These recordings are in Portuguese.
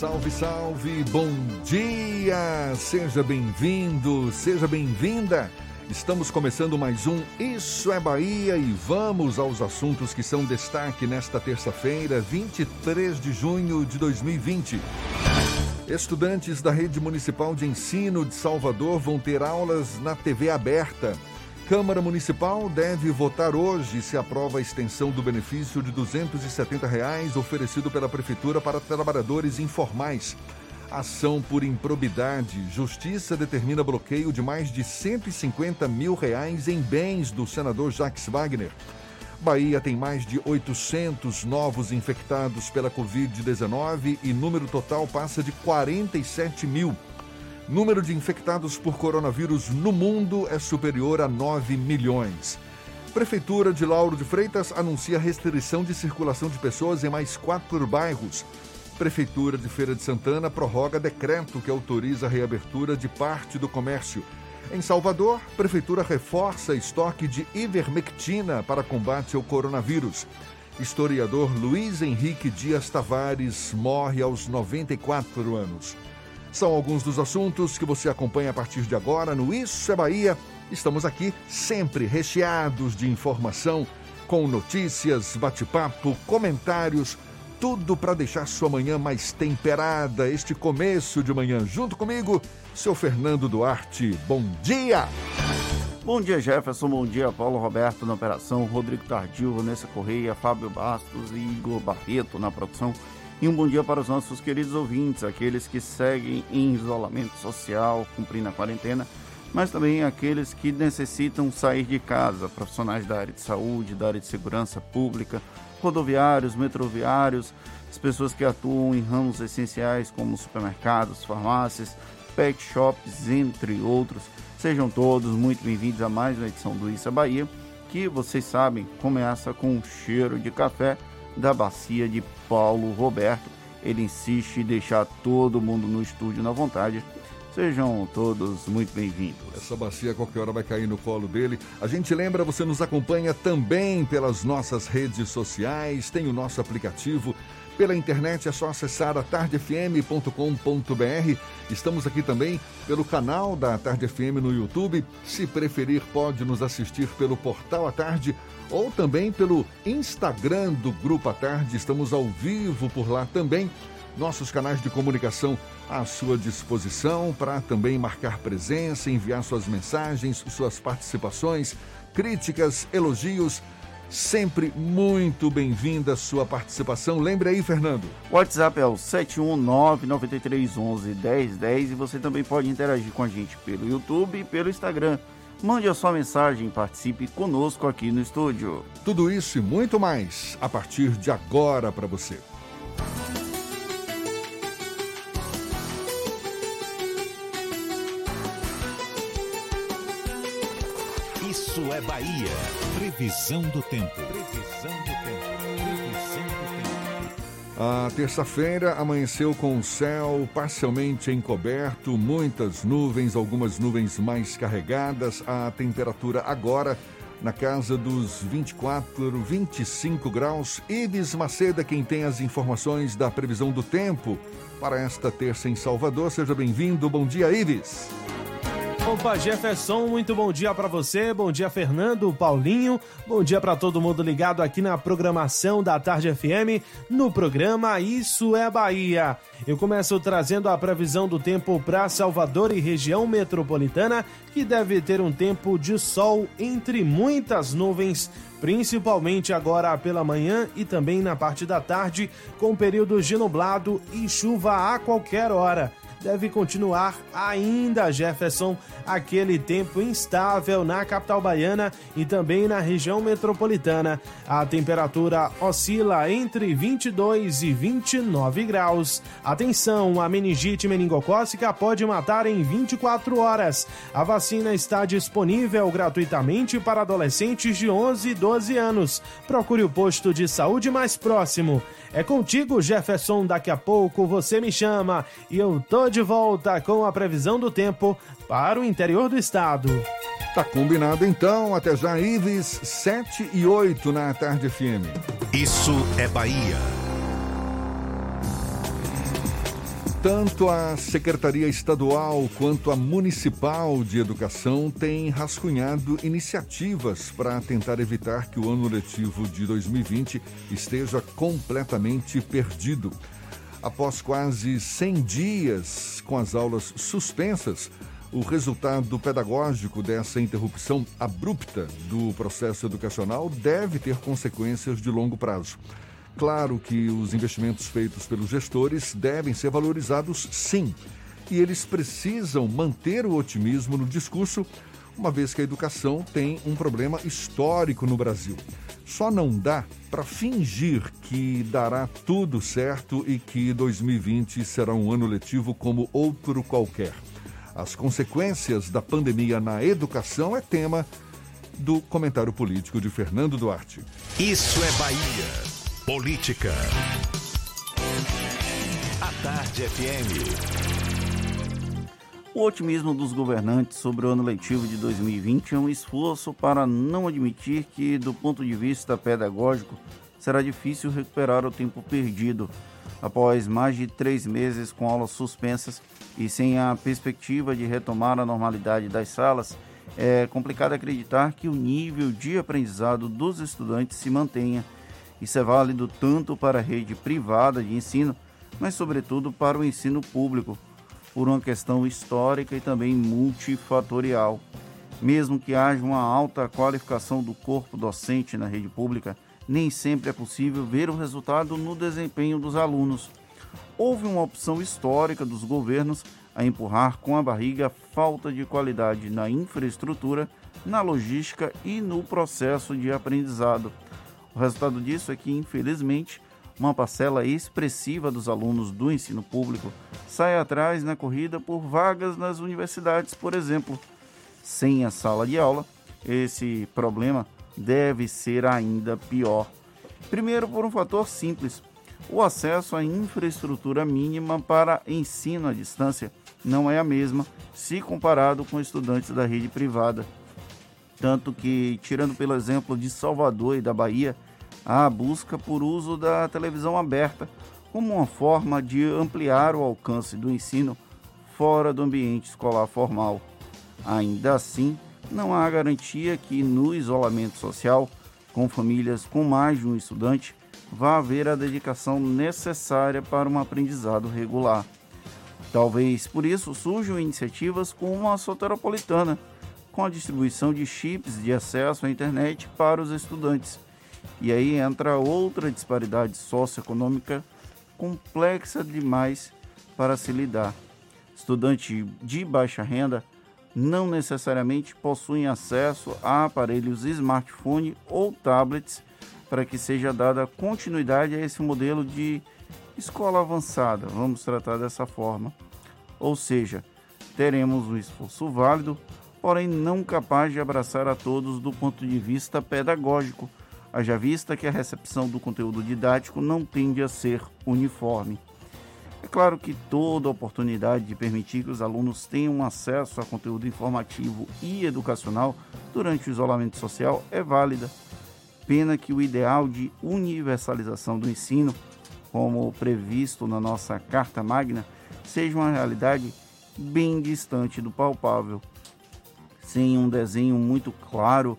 Salve, salve, bom dia! Seja bem-vindo, seja bem-vinda. Estamos começando mais um Isso é Bahia e vamos aos assuntos que são destaque nesta terça-feira, 23 de junho de 2020. Estudantes da Rede Municipal de Ensino de Salvador vão ter aulas na TV aberta. Câmara Municipal deve votar hoje se aprova a extensão do benefício de 270 reais oferecido pela Prefeitura para trabalhadores informais. Ação por improbidade. Justiça determina bloqueio de mais de 150 mil reais em bens do senador Jacques Wagner. Bahia tem mais de 800 novos infectados pela Covid-19 e número total passa de 47 mil. Número de infectados por coronavírus no mundo é superior a 9 milhões. Prefeitura de Lauro de Freitas anuncia restrição de circulação de pessoas em mais quatro bairros. Prefeitura de Feira de Santana prorroga decreto que autoriza a reabertura de parte do comércio. Em Salvador, Prefeitura reforça estoque de ivermectina para combate ao coronavírus. Historiador Luiz Henrique Dias Tavares morre aos 94 anos. São alguns dos assuntos que você acompanha a partir de agora no Isso é Bahia. Estamos aqui sempre recheados de informação, com notícias, bate-papo, comentários, tudo para deixar sua manhã mais temperada. Este começo de manhã, junto comigo, seu Fernando Duarte. Bom dia! Bom dia, Jefferson. Bom dia, Paulo Roberto na operação, Rodrigo Tardio, Vanessa Correia, Fábio Bastos e Igor Barreto na produção. E um bom dia para os nossos queridos ouvintes, aqueles que seguem em isolamento social, cumprindo a quarentena, mas também aqueles que necessitam sair de casa, profissionais da área de saúde, da área de segurança pública, rodoviários, metroviários, as pessoas que atuam em ramos essenciais como supermercados, farmácias, pet shops, entre outros. Sejam todos muito bem-vindos a mais uma edição do Issa Bahia, que vocês sabem começa com um cheiro de café da bacia de Paulo Roberto. Ele insiste em deixar todo mundo no estúdio na vontade. Sejam todos muito bem-vindos. Essa bacia a qualquer hora vai cair no colo dele. A gente lembra, você nos acompanha também pelas nossas redes sociais, tem o nosso aplicativo. Pela internet é só acessar a tardefm.com.br. Estamos aqui também pelo canal da Tarde FM no YouTube. Se preferir, pode nos assistir pelo portal à tarde ou também pelo Instagram do Grupo à Tarde. Estamos ao vivo por lá também. Nossos canais de comunicação à sua disposição para também marcar presença, enviar suas mensagens, suas participações, críticas, elogios Sempre muito bem-vinda a sua participação. Lembre aí, Fernando. O WhatsApp é o 71993111010 e você também pode interagir com a gente pelo YouTube e pelo Instagram. Mande a sua mensagem e participe conosco aqui no estúdio. Tudo isso e muito mais a partir de agora para você. É Bahia. Previsão do tempo. Previsão do tempo. Previsão do tempo. A terça-feira amanheceu com céu parcialmente encoberto, muitas nuvens, algumas nuvens mais carregadas. A temperatura agora na casa dos 24, 25 graus. Ives Maceda, quem tem as informações da previsão do tempo para esta terça em Salvador. Seja bem-vindo. Bom dia, Ives. Opa, Jefferson, muito bom dia para você, bom dia Fernando, Paulinho, bom dia para todo mundo ligado aqui na programação da Tarde FM, no programa Isso é Bahia. Eu começo trazendo a previsão do tempo para Salvador e região metropolitana, que deve ter um tempo de sol entre muitas nuvens, principalmente agora pela manhã e também na parte da tarde, com períodos de nublado e chuva a qualquer hora deve continuar ainda, Jefferson, aquele tempo instável na capital baiana e também na região metropolitana. A temperatura oscila entre 22 e 29 graus. Atenção, a meningite meningocócica pode matar em 24 horas. A vacina está disponível gratuitamente para adolescentes de 11 e 12 anos. Procure o posto de saúde mais próximo. É contigo, Jefferson. Daqui a pouco você me chama e eu tô de volta com a previsão do tempo para o interior do estado. Tá combinado então, até já, Ives, 7 e 8 na tarde FM. Isso é Bahia. Tanto a Secretaria Estadual quanto a Municipal de Educação têm rascunhado iniciativas para tentar evitar que o ano letivo de 2020 esteja completamente perdido. Após quase 100 dias com as aulas suspensas, o resultado pedagógico dessa interrupção abrupta do processo educacional deve ter consequências de longo prazo. Claro que os investimentos feitos pelos gestores devem ser valorizados, sim. E eles precisam manter o otimismo no discurso, uma vez que a educação tem um problema histórico no Brasil. Só não dá para fingir que dará tudo certo e que 2020 será um ano letivo como outro qualquer. As consequências da pandemia na educação é tema do comentário político de Fernando Duarte. Isso é Bahia. Política. A Tarde FM. O otimismo dos governantes sobre o ano letivo de 2020 é um esforço para não admitir que, do ponto de vista pedagógico, será difícil recuperar o tempo perdido. Após mais de três meses com aulas suspensas e sem a perspectiva de retomar a normalidade das salas, é complicado acreditar que o nível de aprendizado dos estudantes se mantenha isso é válido tanto para a rede privada de ensino, mas sobretudo para o ensino público, por uma questão histórica e também multifatorial. Mesmo que haja uma alta qualificação do corpo docente na rede pública, nem sempre é possível ver o resultado no desempenho dos alunos. Houve uma opção histórica dos governos a empurrar com a barriga a falta de qualidade na infraestrutura, na logística e no processo de aprendizado. O resultado disso é que, infelizmente, uma parcela expressiva dos alunos do ensino público sai atrás na corrida por vagas nas universidades, por exemplo. Sem a sala de aula, esse problema deve ser ainda pior. Primeiro, por um fator simples: o acesso à infraestrutura mínima para ensino à distância não é a mesma se comparado com estudantes da rede privada. Tanto que, tirando pelo exemplo de Salvador e da Bahia, a busca por uso da televisão aberta como uma forma de ampliar o alcance do ensino fora do ambiente escolar formal. Ainda assim, não há garantia que no isolamento social, com famílias com mais de um estudante, vá haver a dedicação necessária para um aprendizado regular. Talvez por isso surjam iniciativas como a Soteropolitana, com a distribuição de chips de acesso à internet para os estudantes. E aí entra outra disparidade socioeconômica complexa demais para se lidar. Estudantes de baixa renda não necessariamente possuem acesso a aparelhos smartphone ou tablets para que seja dada continuidade a esse modelo de escola avançada, vamos tratar dessa forma. Ou seja, teremos um esforço válido porém não capaz de abraçar a todos do ponto de vista pedagógico, haja vista que a recepção do conteúdo didático não tende a ser uniforme. É claro que toda oportunidade de permitir que os alunos tenham acesso a conteúdo informativo e educacional durante o isolamento social é válida. Pena que o ideal de universalização do ensino, como previsto na nossa Carta Magna, seja uma realidade bem distante do palpável sem um desenho muito claro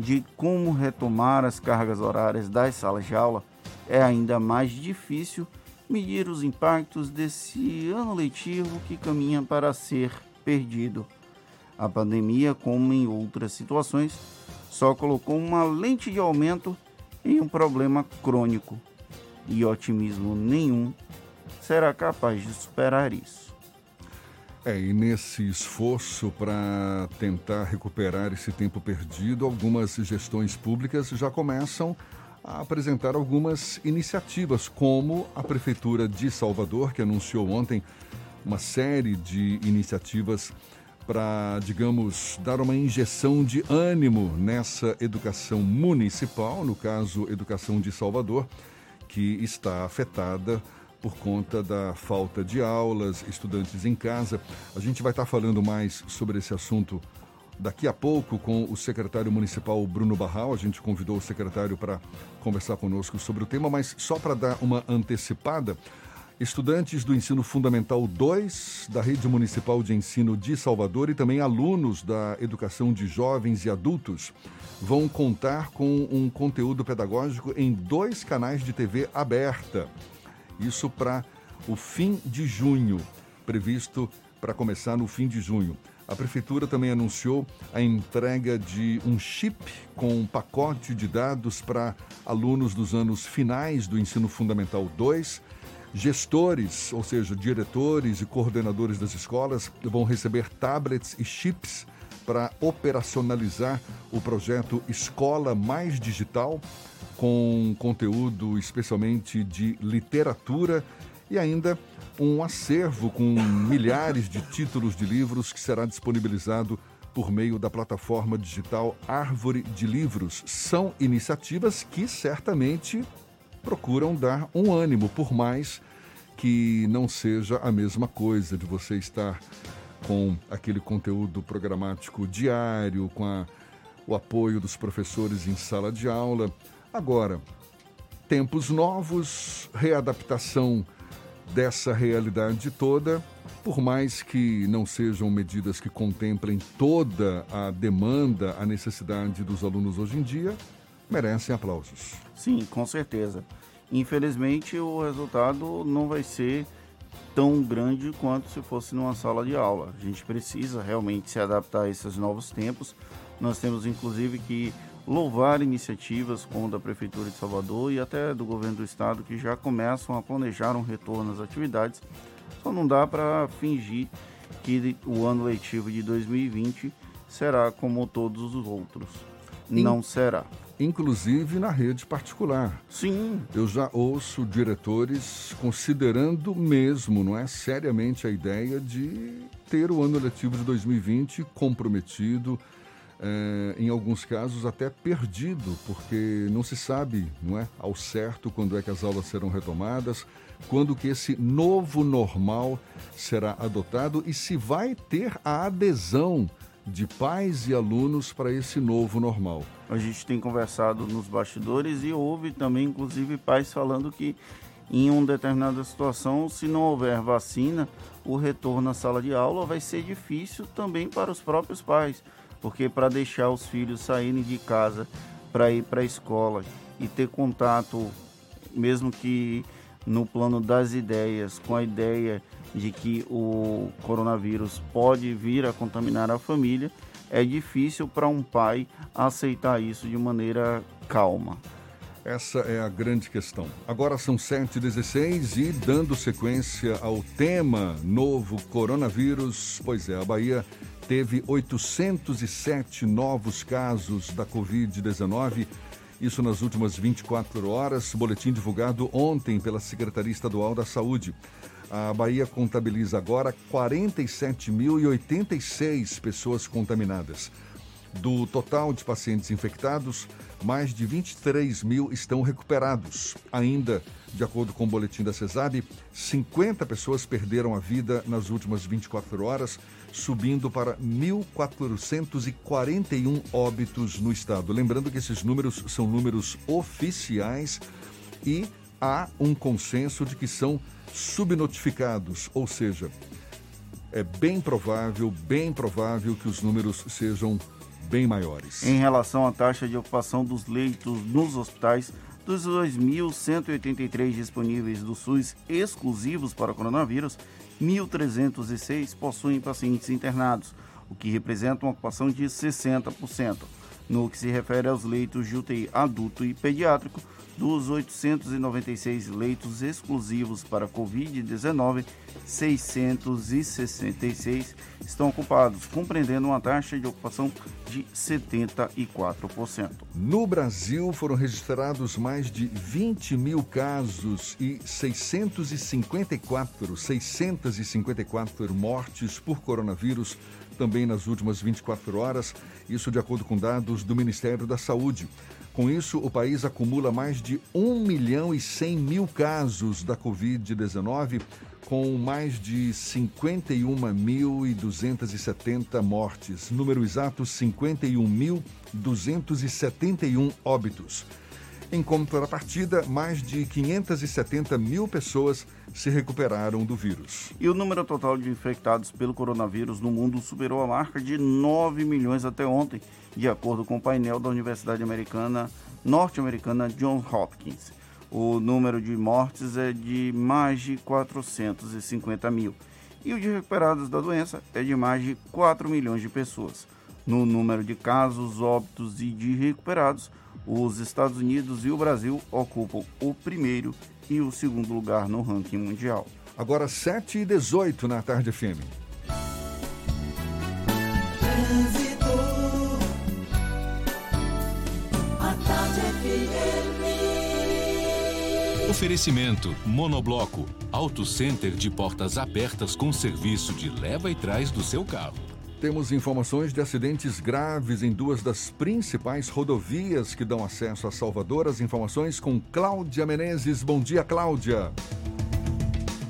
de como retomar as cargas horárias das salas de aula, é ainda mais difícil medir os impactos desse ano letivo que caminha para ser perdido. A pandemia, como em outras situações, só colocou uma lente de aumento em um problema crônico e otimismo nenhum será capaz de superar isso. É, e nesse esforço para tentar recuperar esse tempo perdido, algumas gestões públicas já começam a apresentar algumas iniciativas, como a Prefeitura de Salvador, que anunciou ontem uma série de iniciativas para, digamos, dar uma injeção de ânimo nessa educação municipal, no caso, Educação de Salvador, que está afetada por conta da falta de aulas, estudantes em casa. A gente vai estar falando mais sobre esse assunto daqui a pouco com o secretário municipal Bruno Barral. A gente convidou o secretário para conversar conosco sobre o tema, mas só para dar uma antecipada, estudantes do ensino fundamental 2 da rede municipal de ensino de Salvador e também alunos da educação de jovens e adultos vão contar com um conteúdo pedagógico em dois canais de TV aberta. Isso para o fim de junho, previsto para começar no fim de junho. A prefeitura também anunciou a entrega de um chip com um pacote de dados para alunos dos anos finais do ensino fundamental 2. Gestores, ou seja, diretores e coordenadores das escolas, vão receber tablets e chips para operacionalizar o projeto Escola Mais Digital, com conteúdo especialmente de literatura e ainda um acervo com milhares de títulos de livros que será disponibilizado por meio da plataforma digital Árvore de Livros. São iniciativas que certamente procuram dar um ânimo, por mais que não seja a mesma coisa de você estar com aquele conteúdo programático diário, com a, o apoio dos professores em sala de aula. Agora, tempos novos, readaptação dessa realidade toda, por mais que não sejam medidas que contemplem toda a demanda, a necessidade dos alunos hoje em dia, merecem aplausos. Sim, com certeza. Infelizmente, o resultado não vai ser tão grande quanto se fosse numa sala de aula. A gente precisa realmente se adaptar a esses novos tempos. Nós temos, inclusive, que louvar iniciativas como da Prefeitura de Salvador e até do governo do estado que já começam a planejar um retorno às atividades. Só não dá para fingir que o ano letivo de 2020 será como todos os outros. In... Não será. Inclusive na rede particular. Sim. Eu já ouço diretores considerando mesmo, não é seriamente a ideia de ter o ano letivo de 2020 comprometido é, em alguns casos até perdido, porque não se sabe, não é, ao certo quando é que as aulas serão retomadas, quando que esse novo normal será adotado e se vai ter a adesão de pais e alunos para esse novo normal. A gente tem conversado nos bastidores e houve também, inclusive, pais falando que em uma determinada situação, se não houver vacina, o retorno à sala de aula vai ser difícil também para os próprios pais porque para deixar os filhos saírem de casa para ir para a escola e ter contato, mesmo que no plano das ideias, com a ideia de que o coronavírus pode vir a contaminar a família, é difícil para um pai aceitar isso de maneira calma. Essa é a grande questão. Agora são 7h16 e dando sequência ao tema novo coronavírus, pois é, a Bahia teve 807 novos casos da Covid-19. Isso nas últimas 24 horas, boletim divulgado ontem pela Secretaria Estadual da Saúde. A Bahia contabiliza agora 47.086 pessoas contaminadas. Do total de pacientes infectados, mais de 23 mil estão recuperados. Ainda, de acordo com o boletim da CESAB, 50 pessoas perderam a vida nas últimas 24 horas, subindo para 1.441 óbitos no estado. Lembrando que esses números são números oficiais e há um consenso de que são subnotificados, ou seja, é bem provável, bem provável que os números sejam bem maiores. Em relação à taxa de ocupação dos leitos nos hospitais, dos 2.183 disponíveis do SUS exclusivos para coronavírus, 1.306 possuem pacientes internados, o que representa uma ocupação de 60%. No que se refere aos leitos de UTI adulto e pediátrico, dos 896 leitos exclusivos para Covid-19, 666 estão ocupados, compreendendo uma taxa de ocupação de 74%. No Brasil, foram registrados mais de 20 mil casos e 654, 654 mortes por coronavírus também nas últimas 24 horas, isso de acordo com dados do Ministério da Saúde. Com isso, o país acumula mais de 1 milhão e 100 mil casos da Covid-19, com mais de 51.270 mortes. Número exato: 51.271 óbitos. Em contrapartida, mais de 570 mil pessoas se recuperaram do vírus. E o número total de infectados pelo coronavírus no mundo superou a marca de 9 milhões até ontem, de acordo com o painel da Universidade Americana norte-americana Johns Hopkins. O número de mortes é de mais de 450 mil e o de recuperados da doença é de mais de 4 milhões de pessoas. No número de casos, óbitos e de recuperados, os Estados Unidos e o Brasil ocupam o primeiro e o segundo lugar no ranking mundial. Agora 7 e 18 na tarde FM. Oferecimento Monobloco, Auto Center de portas abertas com serviço de leva e trás do seu carro. Temos informações de acidentes graves em duas das principais rodovias que dão acesso a Salvador. As informações com Cláudia Menezes. Bom dia, Cláudia.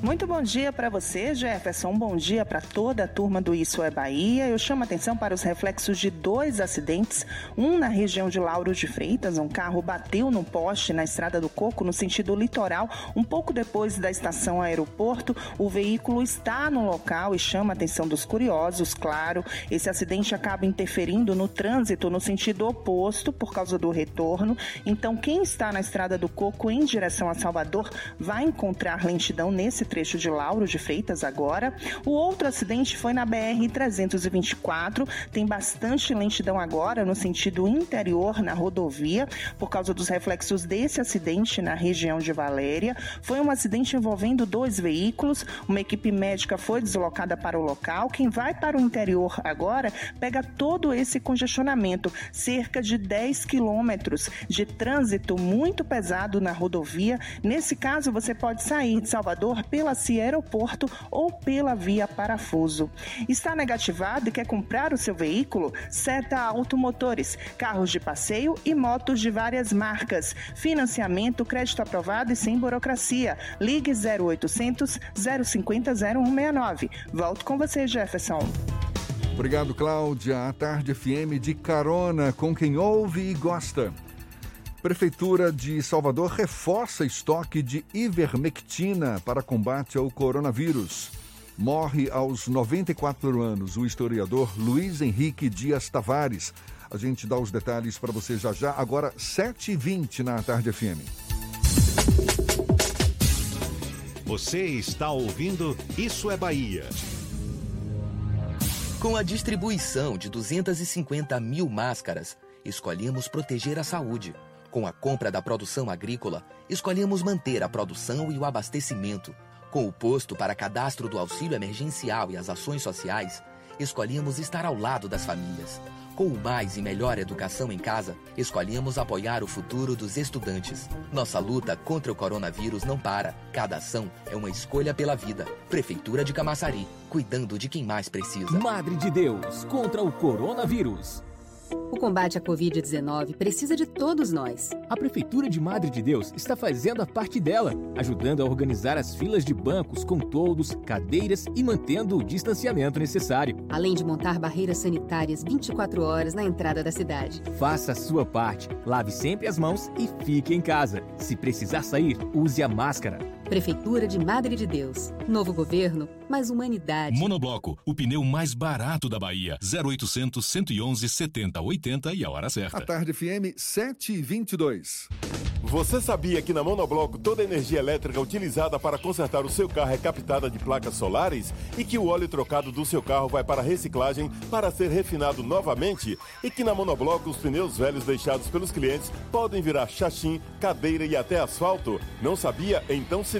Muito bom dia para você, Jefferson. Bom dia para toda a turma do Isso é Bahia. Eu chamo atenção para os reflexos de dois acidentes. Um na região de Lauro de Freitas. Um carro bateu num poste na Estrada do Coco, no sentido litoral, um pouco depois da estação aeroporto. O veículo está no local e chama a atenção dos curiosos, claro. Esse acidente acaba interferindo no trânsito no sentido oposto por causa do retorno. Então, quem está na Estrada do Coco em direção a Salvador vai encontrar lentidão nesse trecho de Lauro de Freitas agora. O outro acidente foi na BR-324, tem bastante lentidão agora no sentido interior na rodovia, por causa dos reflexos desse acidente na região de Valéria. Foi um acidente envolvendo dois veículos, uma equipe médica foi deslocada para o local. Quem vai para o interior agora pega todo esse congestionamento, cerca de 10 quilômetros de trânsito muito pesado na rodovia. Nesse caso, você pode sair de Salvador pelo pela CIA Aeroporto ou pela via Parafuso. Está negativado e quer comprar o seu veículo? Seta Automotores, carros de passeio e motos de várias marcas. Financiamento, crédito aprovado e sem burocracia. Ligue 0800 050 0169. Volto com você, Jefferson. Obrigado, Cláudia. A Tarde FM de carona com quem ouve e gosta. Prefeitura de Salvador reforça estoque de ivermectina para combate ao coronavírus. Morre aos 94 anos o historiador Luiz Henrique Dias Tavares. A gente dá os detalhes para você já já, agora 7h20 na Tarde FM. Você está ouvindo Isso é Bahia. Com a distribuição de 250 mil máscaras, escolhemos proteger a saúde. Com a compra da produção agrícola, escolhemos manter a produção e o abastecimento. Com o posto para cadastro do auxílio emergencial e as ações sociais, escolhemos estar ao lado das famílias. Com o mais e melhor educação em casa, escolhemos apoiar o futuro dos estudantes. Nossa luta contra o coronavírus não para. Cada ação é uma escolha pela vida. Prefeitura de Camaçari, cuidando de quem mais precisa. Madre de Deus contra o coronavírus. O combate à Covid-19 precisa de todos nós. A Prefeitura de Madre de Deus está fazendo a parte dela, ajudando a organizar as filas de bancos com toldos, cadeiras e mantendo o distanciamento necessário. Além de montar barreiras sanitárias 24 horas na entrada da cidade. Faça a sua parte, lave sempre as mãos e fique em casa. Se precisar sair, use a máscara. Prefeitura de Madre de Deus. Novo governo, mais humanidade. Monobloco, o pneu mais barato da Bahia. 0800 111 70 80 e a hora certa. A tarde FM 722. Você sabia que na Monobloco toda a energia elétrica utilizada para consertar o seu carro é captada de placas solares e que o óleo trocado do seu carro vai para reciclagem para ser refinado novamente e que na Monobloco os pneus velhos deixados pelos clientes podem virar chachim, cadeira e até asfalto? Não sabia? Então se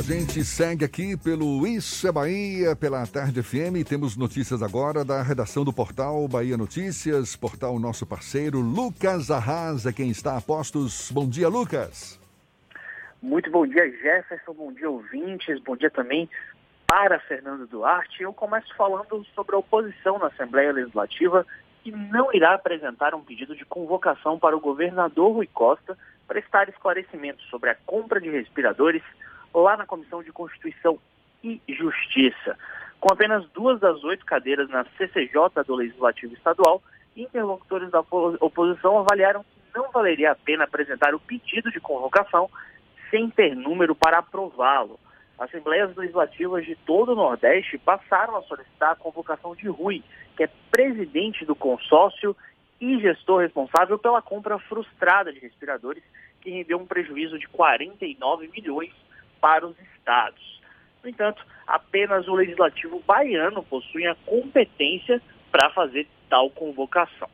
A gente segue aqui pelo Isso é Bahia, pela Tarde FM. Temos notícias agora da redação do portal Bahia Notícias, portal nosso parceiro Lucas Arrasa, quem está a postos. Bom dia, Lucas. Muito bom dia, Jefferson. Bom dia, ouvintes. Bom dia também para Fernando Duarte. Eu começo falando sobre a oposição na Assembleia Legislativa que não irá apresentar um pedido de convocação para o governador Rui Costa prestar esclarecimentos sobre a compra de respiradores lá na Comissão de Constituição e Justiça. Com apenas duas das oito cadeiras na CCJ do Legislativo Estadual, interlocutores da oposição avaliaram que não valeria a pena apresentar o pedido de convocação sem ter número para aprová-lo. Assembleias legislativas de todo o Nordeste passaram a solicitar a convocação de Rui, que é presidente do consórcio e gestor responsável pela compra frustrada de respiradores, que rendeu um prejuízo de 49 milhões para os estados. No entanto, apenas o legislativo baiano possui a competência para fazer tal convocação.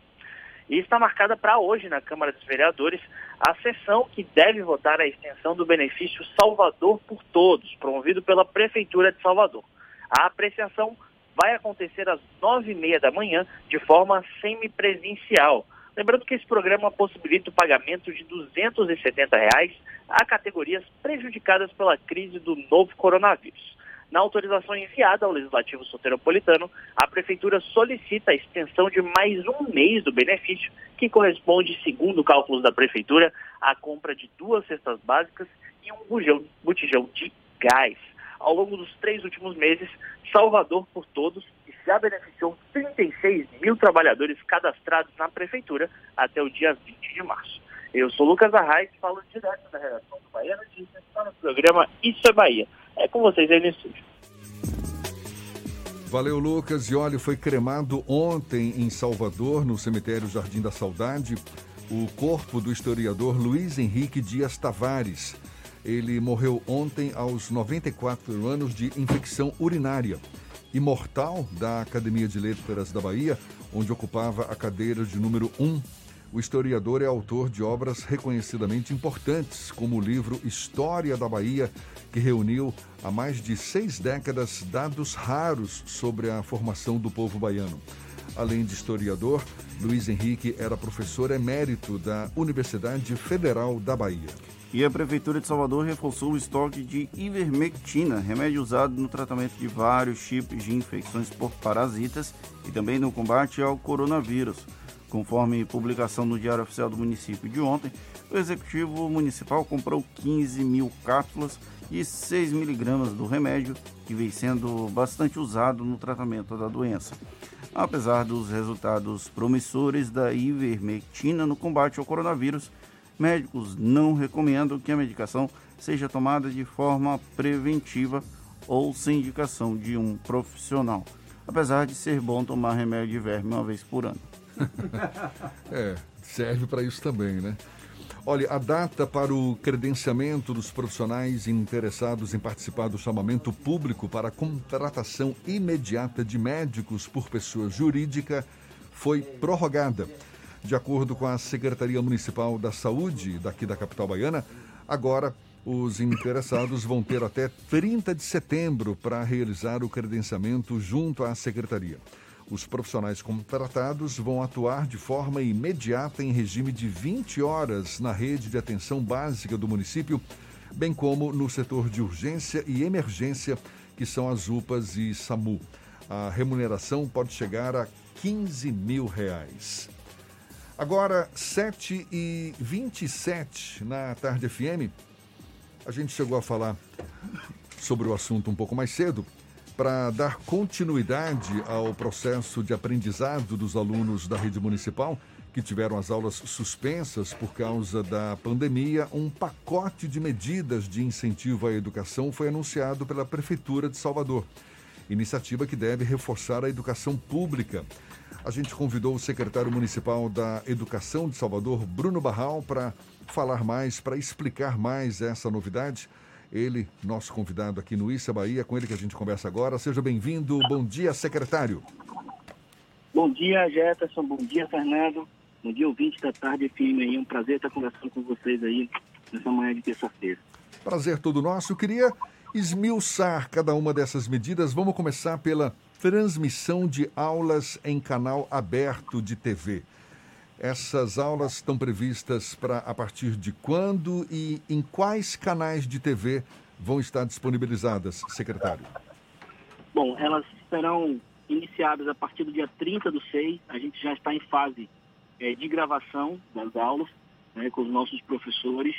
E está marcada para hoje na Câmara dos Vereadores a sessão que deve votar a extensão do benefício Salvador por Todos, promovido pela Prefeitura de Salvador. A apreciação vai acontecer às nove e meia da manhã de forma semipresencial. Lembrando que esse programa possibilita o pagamento de 270 reais a categorias prejudicadas pela crise do novo coronavírus. Na autorização enviada ao Legislativo Soteropolitano, a Prefeitura solicita a extensão de mais um mês do benefício, que corresponde, segundo cálculos da Prefeitura, à compra de duas cestas básicas e um bujão, botijão de gás. Ao longo dos três últimos meses, Salvador por Todos já beneficiou 36 mil trabalhadores cadastrados na Prefeitura até o dia 20 de março. Eu sou Lucas Arraes, falo direto da redação do Bahia Notícias para o programa Isso é Bahia. É com vocês aí no estúdio. Valeu, Lucas. E olha, foi cremado ontem em Salvador, no cemitério Jardim da Saudade, o corpo do historiador Luiz Henrique Dias Tavares. Ele morreu ontem aos 94 anos de infecção urinária. Imortal da Academia de Letras da Bahia, onde ocupava a cadeira de número 1 o historiador é autor de obras reconhecidamente importantes, como o livro História da Bahia, que reuniu há mais de seis décadas dados raros sobre a formação do povo baiano. Além de historiador, Luiz Henrique era professor emérito da Universidade Federal da Bahia. E a Prefeitura de Salvador reforçou o estoque de ivermectina, remédio usado no tratamento de vários tipos de infecções por parasitas e também no combate ao coronavírus. Conforme publicação no Diário Oficial do município de ontem, o Executivo Municipal comprou 15 mil cápsulas de 6 miligramas do remédio, que vem sendo bastante usado no tratamento da doença. Apesar dos resultados promissores da ivermectina no combate ao coronavírus, médicos não recomendam que a medicação seja tomada de forma preventiva ou sem indicação de um profissional, apesar de ser bom tomar remédio de verme uma vez por ano. é, serve para isso também, né? Olha, a data para o credenciamento dos profissionais interessados em participar do chamamento público para contratação imediata de médicos por pessoa jurídica foi prorrogada. De acordo com a Secretaria Municipal da Saúde daqui da capital baiana, agora os interessados vão ter até 30 de setembro para realizar o credenciamento junto à secretaria. Os profissionais contratados vão atuar de forma imediata em regime de 20 horas na rede de atenção básica do município, bem como no setor de urgência e emergência, que são as UPAs e SAMU. A remuneração pode chegar a 15 mil reais. Agora, 7 e 27 na Tarde FM, a gente chegou a falar sobre o assunto um pouco mais cedo para dar continuidade ao processo de aprendizado dos alunos da rede municipal que tiveram as aulas suspensas por causa da pandemia, um pacote de medidas de incentivo à educação foi anunciado pela Prefeitura de Salvador. Iniciativa que deve reforçar a educação pública. A gente convidou o secretário municipal da Educação de Salvador, Bruno Barral, para falar mais, para explicar mais essa novidade. Ele, nosso convidado aqui no Issa Bahia, com ele que a gente conversa agora. Seja bem-vindo. Bom dia, secretário. Bom dia, Jefferson. Bom dia, Fernando. Bom dia, ouvinte da tarde FM aí. Um prazer estar conversando com vocês aí nessa manhã de terça-feira. Prazer todo nosso. Eu queria esmiuçar cada uma dessas medidas. Vamos começar pela transmissão de aulas em canal aberto de TV. Essas aulas estão previstas para a partir de quando e em quais canais de TV vão estar disponibilizadas, secretário? Bom, elas serão iniciadas a partir do dia 30 do 6. A gente já está em fase é, de gravação das aulas né, com os nossos professores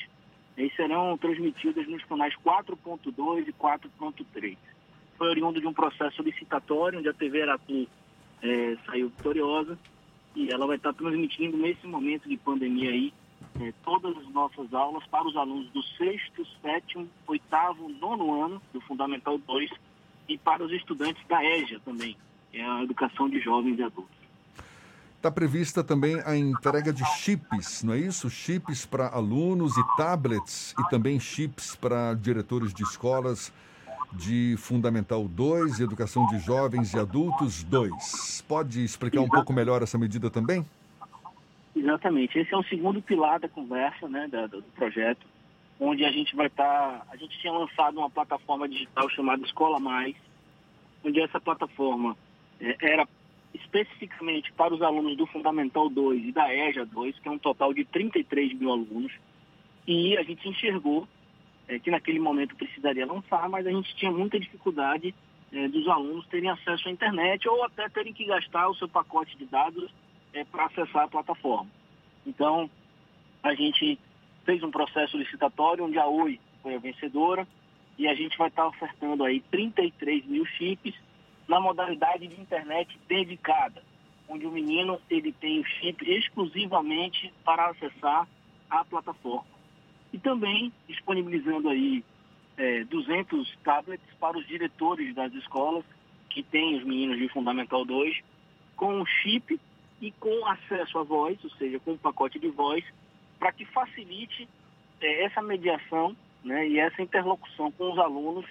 e serão transmitidas nos canais 4.2 e 4.3. Foi oriundo de um processo licitatório onde a TV Aratu é, saiu vitoriosa e ela vai estar transmitindo nesse momento de pandemia aí é, todas as nossas aulas para os alunos do sexto, sétimo, oitavo, nono ano do Fundamental 2 e para os estudantes da EJA também, é a Educação de Jovens e Adultos. Está prevista também a entrega de chips, não é isso? Chips para alunos e tablets e também chips para diretores de escolas de Fundamental 2 e Educação de Jovens e Adultos 2. Pode explicar um pouco melhor essa medida também? Exatamente. Esse é o segundo pilar da conversa, né, do projeto, onde a gente vai estar. Tá, a gente tinha lançado uma plataforma digital chamada Escola Mais, onde essa plataforma é, era especificamente para os alunos do Fundamental 2 e da EJA 2, que é um total de 33 mil alunos. E a gente enxergou é, que naquele momento precisaria lançar, mas a gente tinha muita dificuldade é, dos alunos terem acesso à internet ou até terem que gastar o seu pacote de dados é, para acessar a plataforma. Então, a gente fez um processo licitatório onde a Oi foi a vencedora e a gente vai estar ofertando aí 33 mil chips na modalidade de internet dedicada, onde o menino ele tem o chip exclusivamente para acessar a plataforma. E também disponibilizando aí é, 200 tablets para os diretores das escolas que têm os meninos de Fundamental 2 com um chip e com acesso à voz, ou seja, com um pacote de voz, para que facilite é, essa mediação né, e essa interlocução com os alunos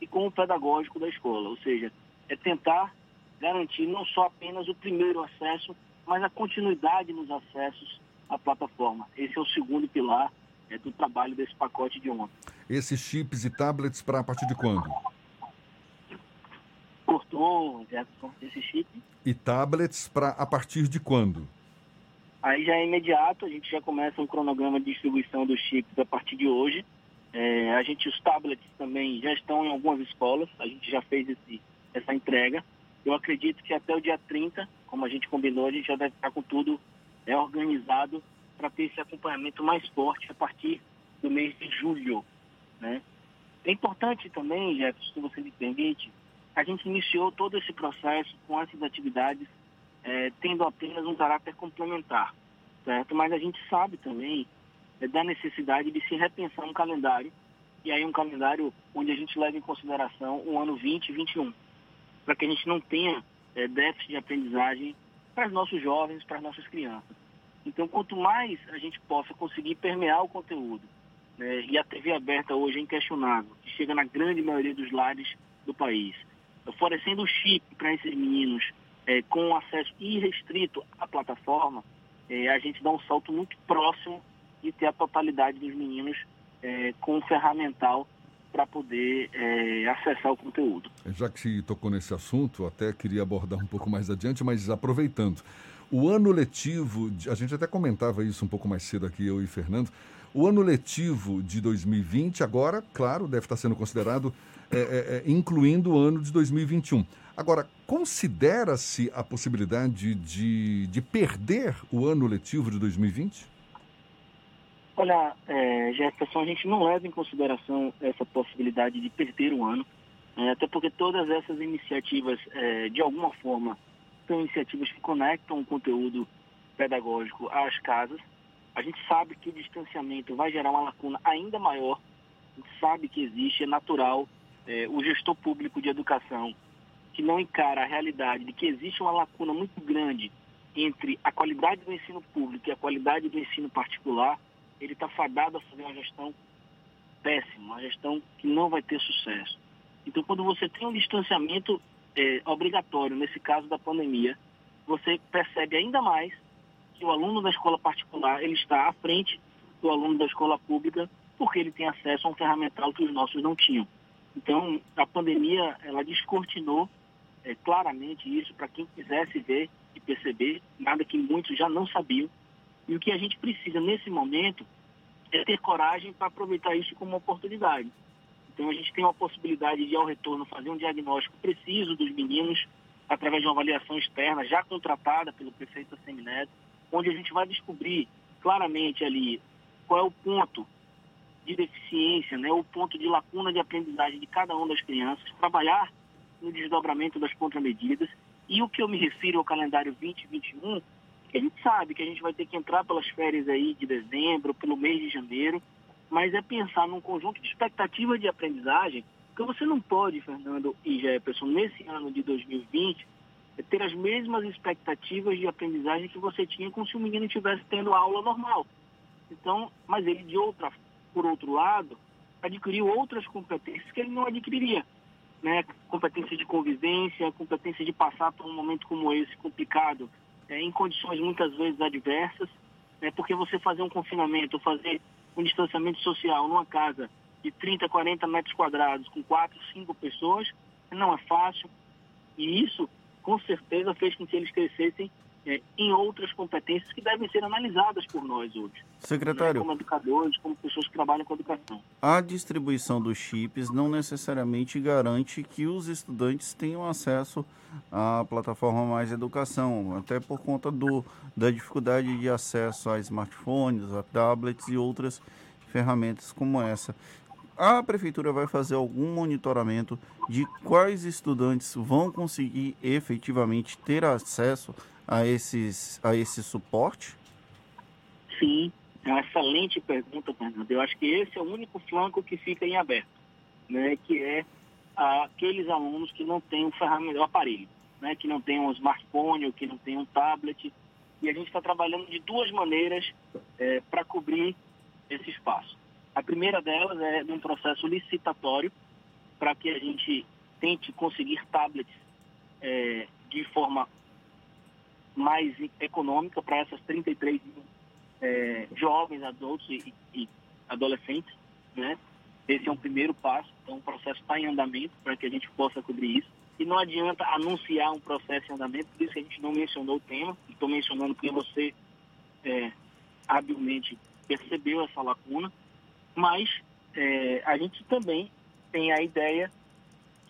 e com o pedagógico da escola. Ou seja, é tentar garantir não só apenas o primeiro acesso, mas a continuidade nos acessos à plataforma. Esse é o segundo pilar é, do trabalho desse pacote de ontem. Esses chips e tablets para a partir de quando? Cortou, Jefferson, esse chip. E tablets para a partir de quando? Aí já é imediato, a gente já começa um cronograma de distribuição dos chips a partir de hoje. É, a gente, os tablets também já estão em algumas escolas, a gente já fez esse, essa entrega. Eu acredito que até o dia 30, como a gente combinou, a gente já deve estar com tudo é, organizado para ter esse acompanhamento mais forte a partir do mês de julho. Né? É importante também, Jefferson, se você me permite, a gente iniciou todo esse processo com essas atividades é, tendo apenas um caráter complementar, certo? Mas a gente sabe também é, da necessidade de se repensar um calendário, e aí um calendário onde a gente leva em consideração o ano 2021 para que a gente não tenha é, déficit de aprendizagem para os nossos jovens, para as nossas crianças. Então, quanto mais a gente possa conseguir permear o conteúdo, né, e a TV aberta hoje é inquestionável, que chega na grande maioria dos lares do país, oferecendo chip para esses meninos é, com acesso irrestrito à plataforma, é, a gente dá um salto muito próximo de ter a totalidade dos meninos é, com o ferramental para poder é, acessar o conteúdo. Já que se tocou nesse assunto, até queria abordar um pouco mais adiante, mas aproveitando. O ano letivo, a gente até comentava isso um pouco mais cedo aqui, eu e Fernando. O ano letivo de 2020, agora, claro, deve estar sendo considerado, é, é, é incluindo o ano de 2021. Agora, considera-se a possibilidade de, de perder o ano letivo de 2020? Olha, é, Jefferson, a gente não leva em consideração essa possibilidade de perder o ano, é, até porque todas essas iniciativas, é, de alguma forma, são iniciativas que conectam o conteúdo pedagógico às casas. A gente sabe que o distanciamento vai gerar uma lacuna ainda maior, a gente sabe que existe, é natural é, o gestor público de educação que não encara a realidade de que existe uma lacuna muito grande entre a qualidade do ensino público e a qualidade do ensino particular, ele está fadado a fazer uma gestão péssima, uma gestão que não vai ter sucesso. Então, quando você tem um distanciamento é, obrigatório, nesse caso da pandemia, você percebe ainda mais que o aluno da escola particular ele está à frente do aluno da escola pública porque ele tem acesso a um ferramental que os nossos não tinham. Então, a pandemia, ela descortinou é, claramente isso para quem quisesse ver e perceber, nada que muitos já não sabiam, e o que a gente precisa nesse momento é ter coragem para aproveitar isso como oportunidade. Então a gente tem uma possibilidade de, ao retorno, fazer um diagnóstico preciso dos meninos através de uma avaliação externa já contratada pelo prefeito Semineto, onde a gente vai descobrir claramente ali qual é o ponto de deficiência, né, o ponto de lacuna de aprendizagem de cada uma das crianças, trabalhar no desdobramento das contramedidas. E o que eu me refiro ao calendário 2021 que a gente sabe que a gente vai ter que entrar pelas férias aí de dezembro, pelo mês de janeiro, mas é pensar num conjunto de expectativas de aprendizagem, que você não pode, Fernando e Jefferson, nesse ano de 2020, é ter as mesmas expectativas de aprendizagem que você tinha como se o menino estivesse tendo aula normal. Então, mas ele de outra, por outro lado, adquiriu outras competências que ele não adquiriria. Né? Competência de convivência, competência de passar por um momento como esse complicado é, em condições muitas vezes adversas, né, porque você fazer um confinamento, fazer um distanciamento social numa casa de 30, 40 metros quadrados com quatro, cinco pessoas, não é fácil. E isso, com certeza, fez com que eles crescessem é, em outras competências que devem ser analisadas por nós hoje. Secretário. Né, como educadores, como pessoas que trabalham com educação. A distribuição dos chips não necessariamente garante que os estudantes tenham acesso à plataforma Mais Educação, até por conta do, da dificuldade de acesso a smartphones, a tablets e outras ferramentas como essa. A prefeitura vai fazer algum monitoramento de quais estudantes vão conseguir efetivamente ter acesso a, esses, a esse suporte? Sim, é uma excelente pergunta, Fernando. Eu acho que esse é o único flanco que fica em aberto, né, que é aqueles alunos que não têm o ferramenta, o aparelho, né, que não têm um smartphone ou que não têm um tablet. E a gente está trabalhando de duas maneiras é, para cobrir esse espaço. A primeira delas é num processo licitatório, para que a gente tente conseguir tablets é, de forma mais econômica para essas 33 mil é, jovens, adultos e, e, adolescentes, né? Esse é um primeiro passo, então o processo está em andamento para que a gente possa cobrir isso. E não adianta anunciar um processo em andamento, por isso que a gente não mencionou o tema, estou mencionando porque você é, habilmente percebeu essa lacuna, mas é, a gente também tem a ideia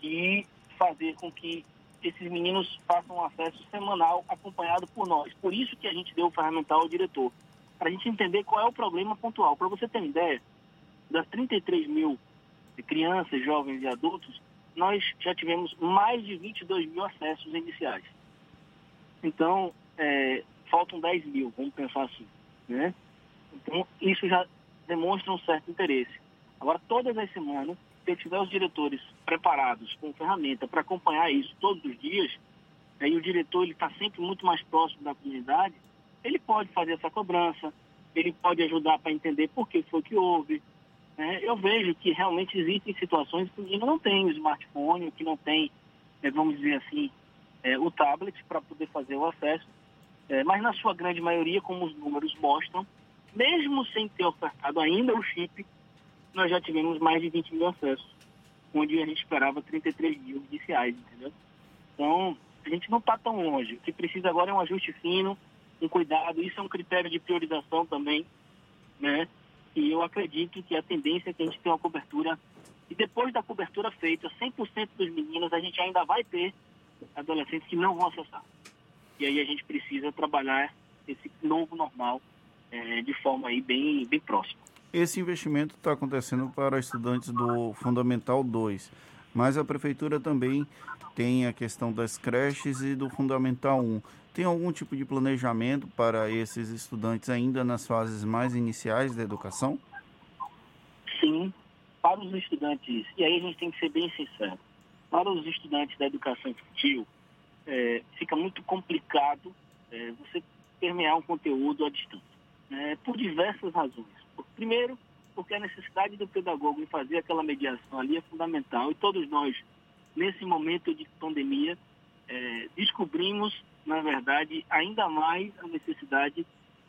de fazer com que esses meninos façam um acesso semanal acompanhado por nós. Por isso que a gente deu o ferramental ao diretor, para a gente entender qual é o problema pontual. Para você ter uma ideia, das 33 mil crianças, jovens e adultos, nós já tivemos mais de 22 mil acessos iniciais. Então, é, faltam 10 mil, vamos pensar assim. Né? Então, isso já demonstra um certo interesse. Agora, todas as semanas, se tiver os diretores preparados com ferramenta para acompanhar isso todos os dias, aí o diretor ele está sempre muito mais próximo da comunidade, ele pode fazer essa cobrança, ele pode ajudar para entender por que foi que houve. Né? Eu vejo que realmente existem situações que não tem o smartphone, que não tem, é, vamos dizer assim, é, o tablet para poder fazer o acesso, é, mas na sua grande maioria, como os números mostram, mesmo sem ter ofertado ainda o chip, nós já tivemos mais de 20 mil acessos, onde a gente esperava 33 mil iniciais, entendeu? Então, a gente não está tão longe. O que precisa agora é um ajuste fino, um cuidado. Isso é um critério de priorização também, né? E eu acredito que a tendência é que a gente tenha uma cobertura. E depois da cobertura feita, 100% dos meninos, a gente ainda vai ter adolescentes que não vão acessar. E aí a gente precisa trabalhar esse novo normal é, de forma aí bem, bem próxima. Esse investimento está acontecendo para estudantes do Fundamental 2, mas a Prefeitura também tem a questão das creches e do Fundamental 1. Tem algum tipo de planejamento para esses estudantes ainda nas fases mais iniciais da educação? Sim, para os estudantes, e aí a gente tem que ser bem sincero, para os estudantes da educação infantil, é, fica muito complicado é, você permear um conteúdo à distância, né, por diversas razões. Primeiro, porque a necessidade do pedagogo em fazer aquela mediação ali é fundamental e todos nós, nesse momento de pandemia, é, descobrimos, na verdade, ainda mais a necessidade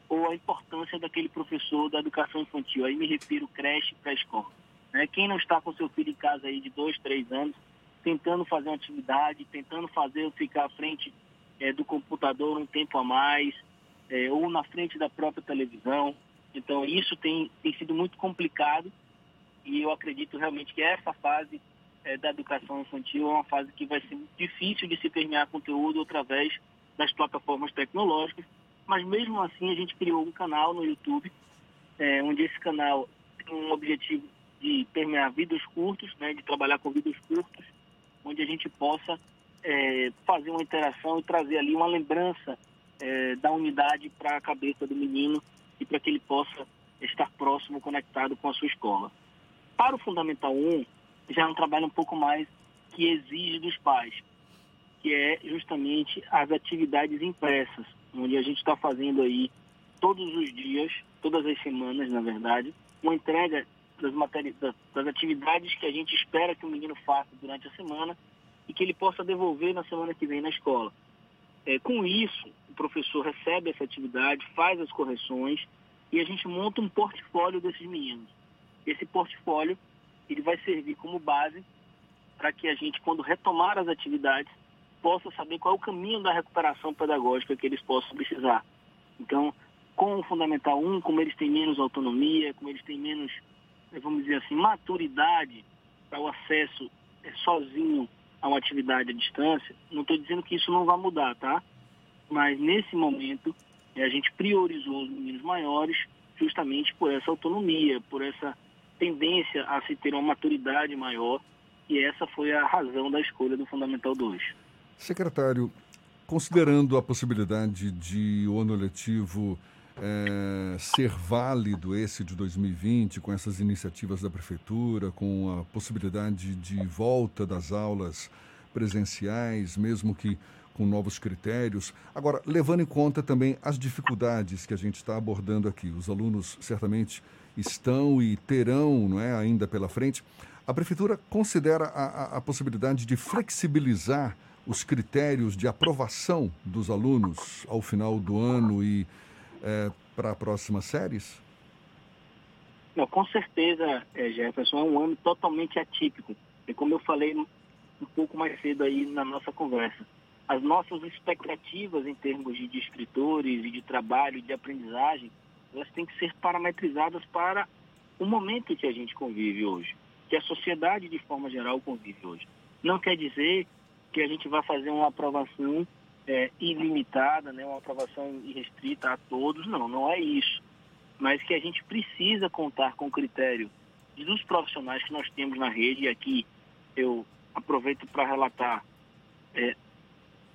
ou a importância daquele professor da educação infantil. Aí me refiro creche para escola. Né? Quem não está com seu filho em casa aí de dois, três anos, tentando fazer uma atividade, tentando fazer ficar à frente é, do computador um tempo a mais, é, ou na frente da própria televisão, então, isso tem, tem sido muito complicado e eu acredito realmente que essa fase é, da educação infantil é uma fase que vai ser difícil de se permear conteúdo através das plataformas tecnológicas, mas mesmo assim a gente criou um canal no YouTube, é, onde esse canal tem um objetivo de permear vídeos curtos, né, de trabalhar com vídeos curtos, onde a gente possa é, fazer uma interação e trazer ali uma lembrança é, da unidade para a cabeça do menino e para que ele possa estar próximo, conectado com a sua escola. Para o Fundamental 1, já é um trabalho um pouco mais que exige dos pais, que é justamente as atividades impressas, onde a gente está fazendo aí todos os dias, todas as semanas, na verdade, uma entrega das, das, das atividades que a gente espera que o menino faça durante a semana e que ele possa devolver na semana que vem na escola. É, com isso, professor recebe essa atividade, faz as correções e a gente monta um portfólio desses meninos. Esse portfólio ele vai servir como base para que a gente, quando retomar as atividades, possa saber qual é o caminho da recuperação pedagógica que eles possam precisar. Então, com o Fundamental 1, como eles têm menos autonomia, como eles têm menos, vamos dizer assim, maturidade para o acesso é, sozinho a uma atividade à distância, não estou dizendo que isso não vai mudar, tá? Mas nesse momento a gente priorizou os meninos maiores justamente por essa autonomia, por essa tendência a se ter uma maturidade maior e essa foi a razão da escolha do Fundamental 2. Secretário, considerando a possibilidade de o ano letivo é, ser válido esse de 2020, com essas iniciativas da Prefeitura, com a possibilidade de volta das aulas presenciais, mesmo que com novos critérios. Agora, levando em conta também as dificuldades que a gente está abordando aqui, os alunos certamente estão e terão não é, ainda pela frente. A Prefeitura considera a, a, a possibilidade de flexibilizar os critérios de aprovação dos alunos ao final do ano e é, para próximas séries? Não, com certeza, é, Jefferson, é um ano totalmente atípico. E como eu falei um pouco mais cedo aí na nossa conversa, as nossas expectativas em termos de, de escritores e de trabalho, de aprendizagem, elas têm que ser parametrizadas para o momento que a gente convive hoje, que a sociedade de forma geral convive hoje. Não quer dizer que a gente vai fazer uma aprovação é, ilimitada, né, uma aprovação irrestrita a todos, não, não é isso. Mas que a gente precisa contar com o critério dos profissionais que nós temos na rede, e aqui eu aproveito para relatar é,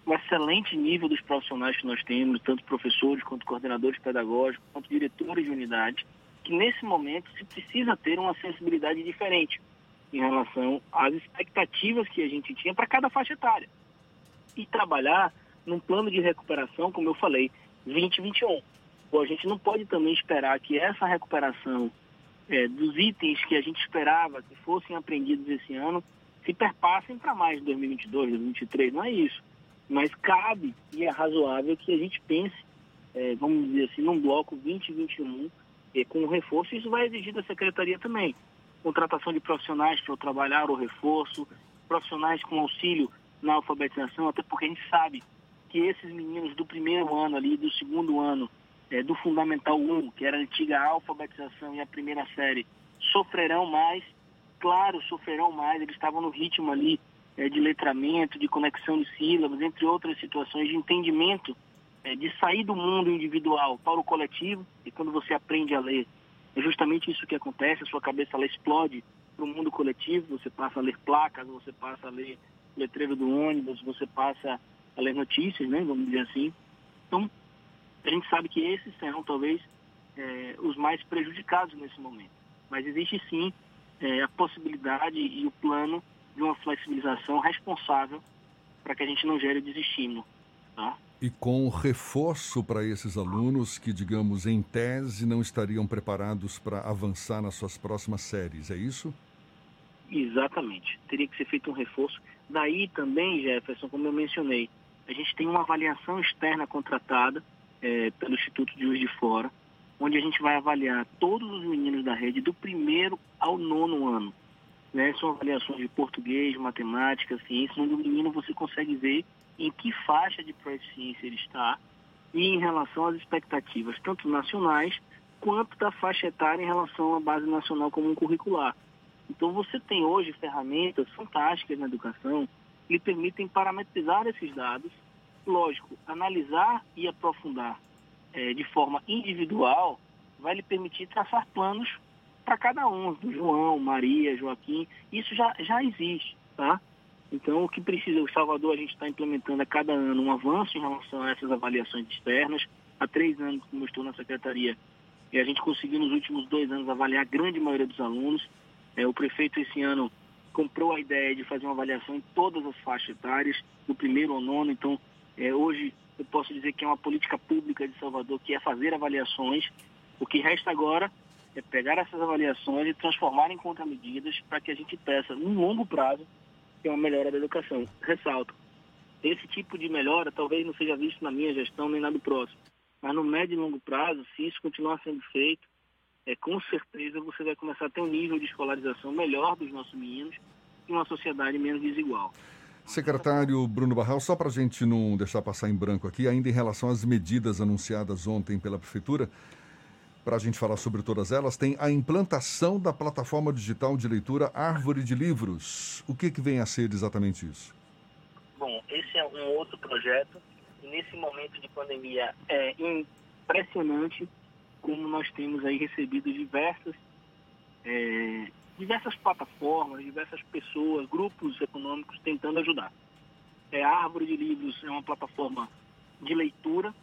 o excelente nível dos profissionais que nós temos, tanto professores quanto coordenadores pedagógicos, quanto diretores de unidade, que nesse momento se precisa ter uma sensibilidade diferente em relação às expectativas que a gente tinha para cada faixa etária. E trabalhar num plano de recuperação, como eu falei, 2021. Bom, a gente não pode também esperar que essa recuperação é, dos itens que a gente esperava que fossem aprendidos esse ano se perpassem para mais de 2022, 2023. Não é isso. Mas cabe e é razoável que a gente pense, é, vamos dizer assim, num bloco 2021 é, com reforço. Isso vai exigir da secretaria também. Contratação de profissionais para trabalhar o reforço, profissionais com auxílio na alfabetização, até porque a gente sabe que esses meninos do primeiro ano ali, do segundo ano, é, do Fundamental 1, que era a antiga alfabetização e a primeira série, sofrerão mais, claro, sofrerão mais, eles estavam no ritmo ali é, de letramento, de conexão de sílabas, entre outras situações de entendimento, é, de sair do mundo individual para o coletivo, e quando você aprende a ler, é justamente isso que acontece, a sua cabeça ela explode para o mundo coletivo, você passa a ler placas, você passa a ler letreiro do ônibus, você passa a ler notícias, né, vamos dizer assim. Então, a gente sabe que esses serão talvez é, os mais prejudicados nesse momento. Mas existe sim é, a possibilidade e o plano de uma flexibilização responsável para que a gente não gere desestímulo. Tá? E com reforço para esses alunos que, digamos, em tese, não estariam preparados para avançar nas suas próximas séries, é isso? Exatamente. Teria que ser feito um reforço. Daí também, Jefferson, como eu mencionei, a gente tem uma avaliação externa contratada é, pelo Instituto de Juiz de Fora, onde a gente vai avaliar todos os meninos da rede do primeiro ao nono ano. Né? São avaliações de português, matemática, ciência, onde o menino você consegue ver em que faixa de proficiência ele está e em relação às expectativas, tanto nacionais quanto da faixa etária em relação à base nacional comum curricular. Então você tem hoje ferramentas fantásticas na educação que permitem parametrizar esses dados, lógico, analisar e aprofundar é, de forma individual vai lhe permitir traçar planos para cada um, do João, Maria, Joaquim, isso já, já existe, tá? Então, o que precisa, o Salvador, a gente está implementando a cada ano um avanço em relação a essas avaliações externas. Há três anos, como eu estou na secretaria, e a gente conseguiu nos últimos dois anos avaliar a grande maioria dos alunos. É, o prefeito, esse ano, comprou a ideia de fazer uma avaliação em todas as faixas etárias, do primeiro ao nono. Então, é, hoje, eu posso dizer que é uma política pública de Salvador que é fazer avaliações. O que resta agora é pegar essas avaliações e transformar em contramedidas para que a gente peça, num longo prazo, que é uma melhora da educação. Ressalto, esse tipo de melhora talvez não seja visto na minha gestão nem na do próximo, mas no médio e longo prazo, se isso continuar sendo feito, é, com certeza você vai começar a ter um nível de escolarização melhor dos nossos meninos e uma sociedade menos desigual. Secretário Bruno Barral, só para a gente não deixar passar em branco aqui, ainda em relação às medidas anunciadas ontem pela Prefeitura, para a gente falar sobre todas elas, tem a implantação da plataforma digital de leitura Árvore de Livros. O que, que vem a ser exatamente isso? Bom, esse é um outro projeto. Nesse momento de pandemia é impressionante como nós temos aí recebido diversas, é, diversas plataformas, diversas pessoas, grupos econômicos tentando ajudar. É, a Árvore de Livros é uma plataforma de leitura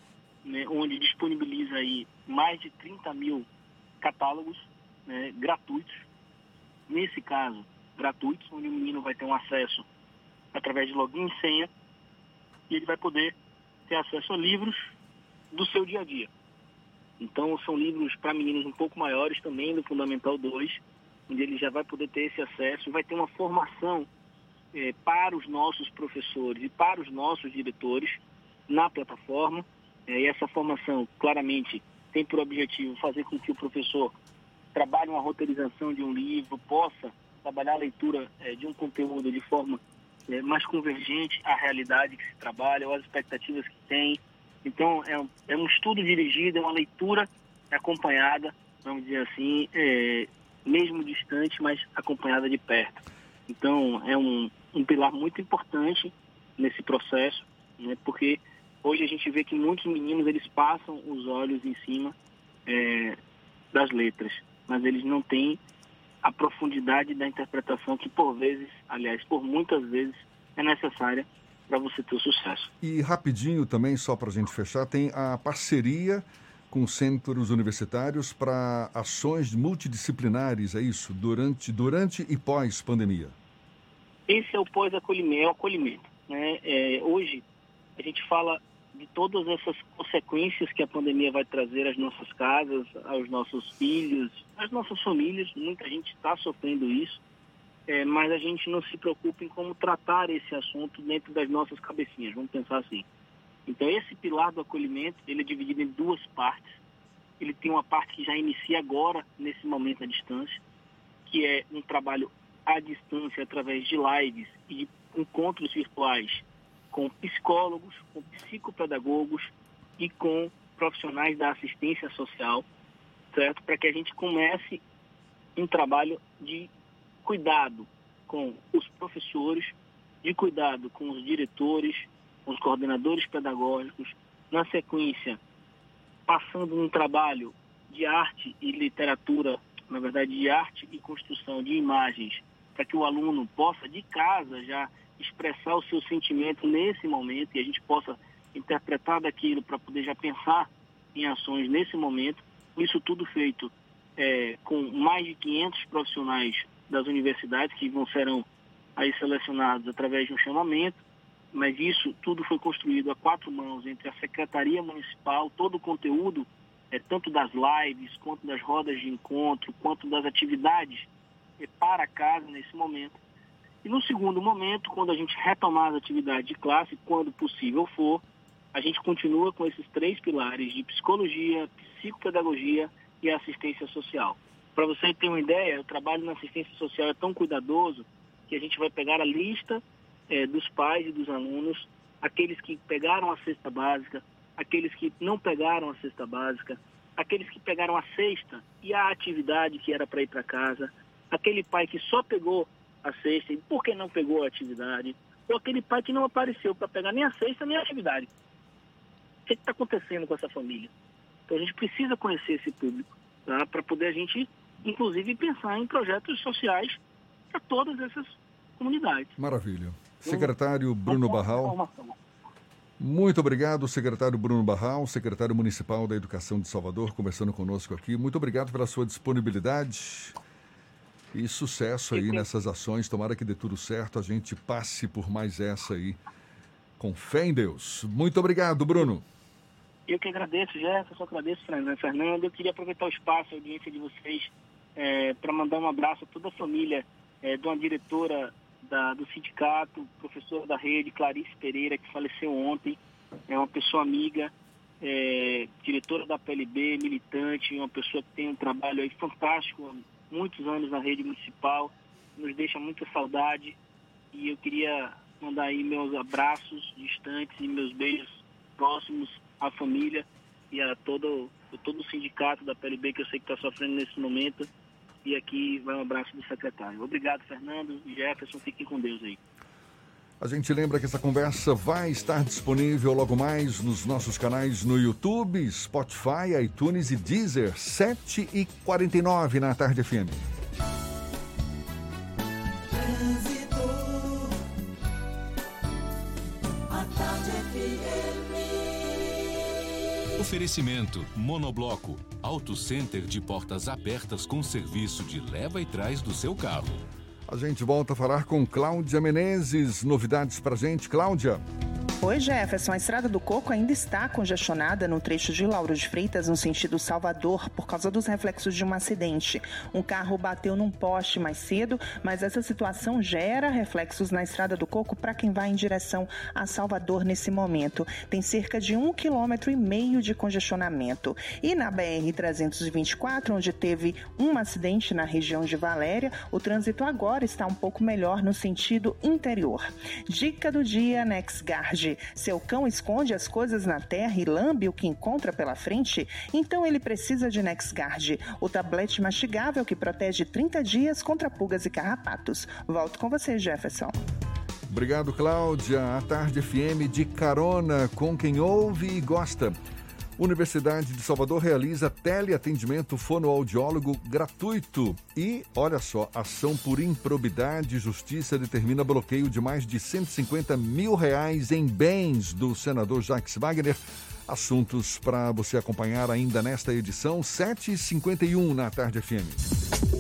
né, onde disponibiliza aí mais de 30 mil catálogos né, gratuitos. Nesse caso, gratuitos, onde o menino vai ter um acesso através de login e senha e ele vai poder ter acesso a livros do seu dia a dia. Então, são livros para meninos um pouco maiores também, do Fundamental 2, onde ele já vai poder ter esse acesso, vai ter uma formação eh, para os nossos professores e para os nossos diretores na plataforma, e essa formação, claramente, tem por objetivo fazer com que o professor trabalhe uma roteirização de um livro, possa trabalhar a leitura é, de um conteúdo de forma é, mais convergente à realidade que se trabalha, ou às expectativas que tem. Então, é um, é um estudo dirigido, é uma leitura acompanhada, vamos dizer assim, é, mesmo distante, mas acompanhada de perto. Então, é um, um pilar muito importante nesse processo, né, porque Hoje a gente vê que muitos meninos eles passam os olhos em cima é, das letras, mas eles não têm a profundidade da interpretação que por vezes, aliás, por muitas vezes é necessária para você ter o sucesso. E rapidinho também, só para a gente fechar, tem a parceria com centros universitários para ações multidisciplinares, é isso? Durante, durante e pós-pandemia. Esse é o pós-acolhimento, é o acolhimento. Né? É, hoje, a gente fala de todas essas consequências que a pandemia vai trazer às nossas casas, aos nossos filhos, às nossas famílias. Muita gente está sofrendo isso, é, mas a gente não se preocupa em como tratar esse assunto dentro das nossas cabecinhas. Vamos pensar assim. Então, esse pilar do acolhimento, ele é dividido em duas partes. Ele tem uma parte que já inicia agora, nesse momento à distância, que é um trabalho à distância através de lives e encontros virtuais com psicólogos, com psicopedagogos e com profissionais da assistência social, certo? Para que a gente comece um trabalho de cuidado com os professores, de cuidado com os diretores, os coordenadores pedagógicos, na sequência, passando um trabalho de arte e literatura, na verdade, de arte e construção de imagens, para que o aluno possa, de casa, já expressar o seu sentimento nesse momento e a gente possa interpretar daquilo para poder já pensar em ações nesse momento. Isso tudo feito é, com mais de 500 profissionais das universidades que vão serão aí selecionados através de um chamamento, mas isso tudo foi construído a quatro mãos entre a Secretaria Municipal, todo o conteúdo, é, tanto das lives, quanto das rodas de encontro, quanto das atividades é, para casa nesse momento. E no segundo momento, quando a gente retomar as atividades de classe, quando possível for, a gente continua com esses três pilares de psicologia, psicopedagogia e assistência social. Para você ter uma ideia, o trabalho na assistência social é tão cuidadoso que a gente vai pegar a lista é, dos pais e dos alunos, aqueles que pegaram a cesta básica, aqueles que não pegaram a cesta básica, aqueles que pegaram a cesta e a atividade que era para ir para casa, aquele pai que só pegou a cesta e por que não pegou a atividade, ou aquele pai que não apareceu para pegar nem a cesta nem a atividade. O que está acontecendo com essa família? Então a gente precisa conhecer esse público tá? para poder a gente, inclusive, pensar em projetos sociais para todas essas comunidades. Maravilha. Secretário Bruno Barral. Muito obrigado, secretário Bruno Barral, secretário municipal da Educação de Salvador, conversando conosco aqui. Muito obrigado pela sua disponibilidade e sucesso aí nessas ações. Tomara que dê tudo certo, a gente passe por mais essa aí. Com fé em Deus. Muito obrigado, Bruno. Eu que agradeço, Jefferson, agradeço, Fernando. Eu queria aproveitar o espaço, a audiência de vocês, é, para mandar um abraço a toda a família é, de uma diretora da, do sindicato, professora da rede, Clarice Pereira, que faleceu ontem, é uma pessoa amiga, é, diretora da PLB, militante, uma pessoa que tem um trabalho aí fantástico, muitos anos na rede municipal, nos deixa muita saudade e eu queria mandar aí meus abraços distantes e meus beijos próximos à família e a todo, todo o sindicato da PLB que eu sei que está sofrendo nesse momento e aqui vai um abraço do secretário. Obrigado, Fernando Jefferson. Fiquem com Deus aí. A gente lembra que essa conversa vai estar disponível logo mais nos nossos canais no YouTube, Spotify, iTunes e Deezer, 7h49 na Tarde FM. Oferecimento Monobloco, Auto Center de portas abertas com serviço de leva e trás do seu carro. A gente volta a falar com Cláudia Menezes. Novidades pra gente, Cláudia? Oi, Jefferson. A Estrada do Coco ainda está congestionada no trecho de Lauro de Freitas, no sentido Salvador, por causa dos reflexos de um acidente. Um carro bateu num poste mais cedo, mas essa situação gera reflexos na Estrada do Coco para quem vai em direção a Salvador nesse momento. Tem cerca de um quilômetro e meio de congestionamento. E na BR-324, onde teve um acidente na região de Valéria, o trânsito agora está um pouco melhor no sentido interior. Dica do dia, NexGuard seu cão esconde as coisas na terra e lambe o que encontra pela frente? Então ele precisa de NexGuard, o tablete mastigável que protege 30 dias contra pulgas e carrapatos. Volto com você, Jefferson. Obrigado, Cláudia. A Tarde FM de carona com quem ouve e gosta. Universidade de Salvador realiza teleatendimento fonoaudiólogo gratuito. E, olha só, ação por improbidade. Justiça determina bloqueio de mais de 150 mil reais em bens do senador Jacques Wagner. Assuntos para você acompanhar ainda nesta edição, 7h51 na Tarde FM.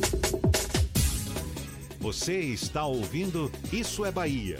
Você está ouvindo Isso é Bahia.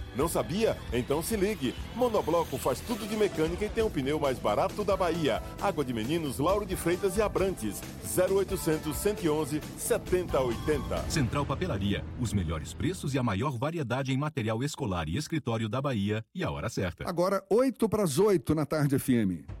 Não sabia? Então se ligue. Monobloco faz tudo de mecânica e tem o pneu mais barato da Bahia. Água de Meninos, Lauro de Freitas e Abrantes. 0800 111 7080. Central Papelaria. Os melhores preços e a maior variedade em material escolar e escritório da Bahia. E a hora certa. Agora, 8 para as 8 na tarde FM.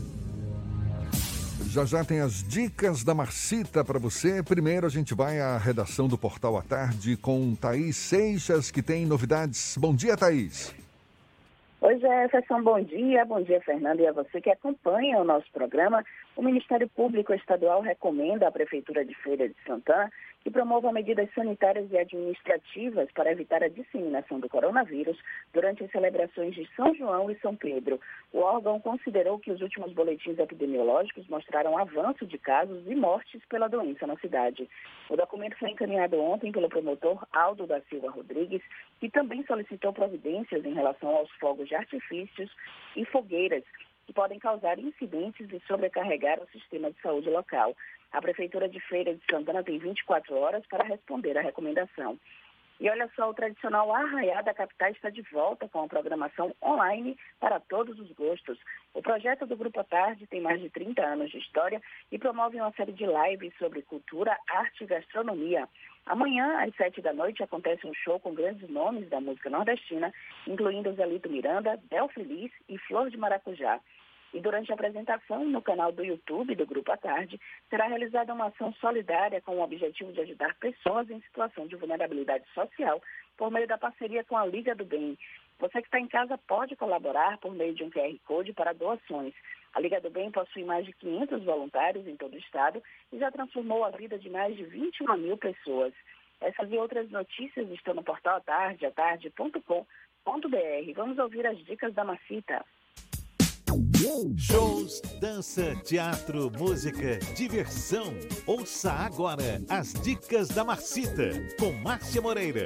Já já tem as dicas da Marcita para você. Primeiro a gente vai à redação do Portal à Tarde com Thaís Seixas, que tem novidades. Bom dia, Thaís. Oi, Jefferson, bom dia. Bom dia, Fernando, e a você que acompanha o nosso programa. O Ministério Público Estadual recomenda à Prefeitura de Feira de Santana que promova medidas sanitárias e administrativas para evitar a disseminação do coronavírus durante as celebrações de São João e São Pedro. O órgão considerou que os últimos boletins epidemiológicos mostraram avanço de casos e mortes pela doença na cidade. O documento foi encaminhado ontem pelo promotor Aldo da Silva Rodrigues, que também solicitou providências em relação aos fogos de artifícios e fogueiras que podem causar incidentes e sobrecarregar o sistema de saúde local. A Prefeitura de Feira de Santana tem 24 horas para responder à recomendação. E olha só, o tradicional Arraiá da Capital está de volta com a programação online para todos os gostos. O projeto do Grupo à Tarde tem mais de 30 anos de história e promove uma série de lives sobre cultura, arte e gastronomia. Amanhã, às sete da noite, acontece um show com grandes nomes da música nordestina, incluindo Zelito Miranda, Bel Feliz e Flor de Maracujá. E durante a apresentação, no canal do YouTube do Grupo à Tarde, será realizada uma ação solidária com o objetivo de ajudar pessoas em situação de vulnerabilidade social por meio da parceria com a Liga do Bem. Você que está em casa pode colaborar por meio de um QR Code para doações. A Liga do Bem possui mais de 500 voluntários em todo o estado e já transformou a vida de mais de 21 mil pessoas. Essas e outras notícias estão no portal atarde, atarde.com.br. Vamos ouvir as dicas da Macita. Shows, dança, teatro, música, diversão. Ouça agora as dicas da Marcita com Márcia Moreira.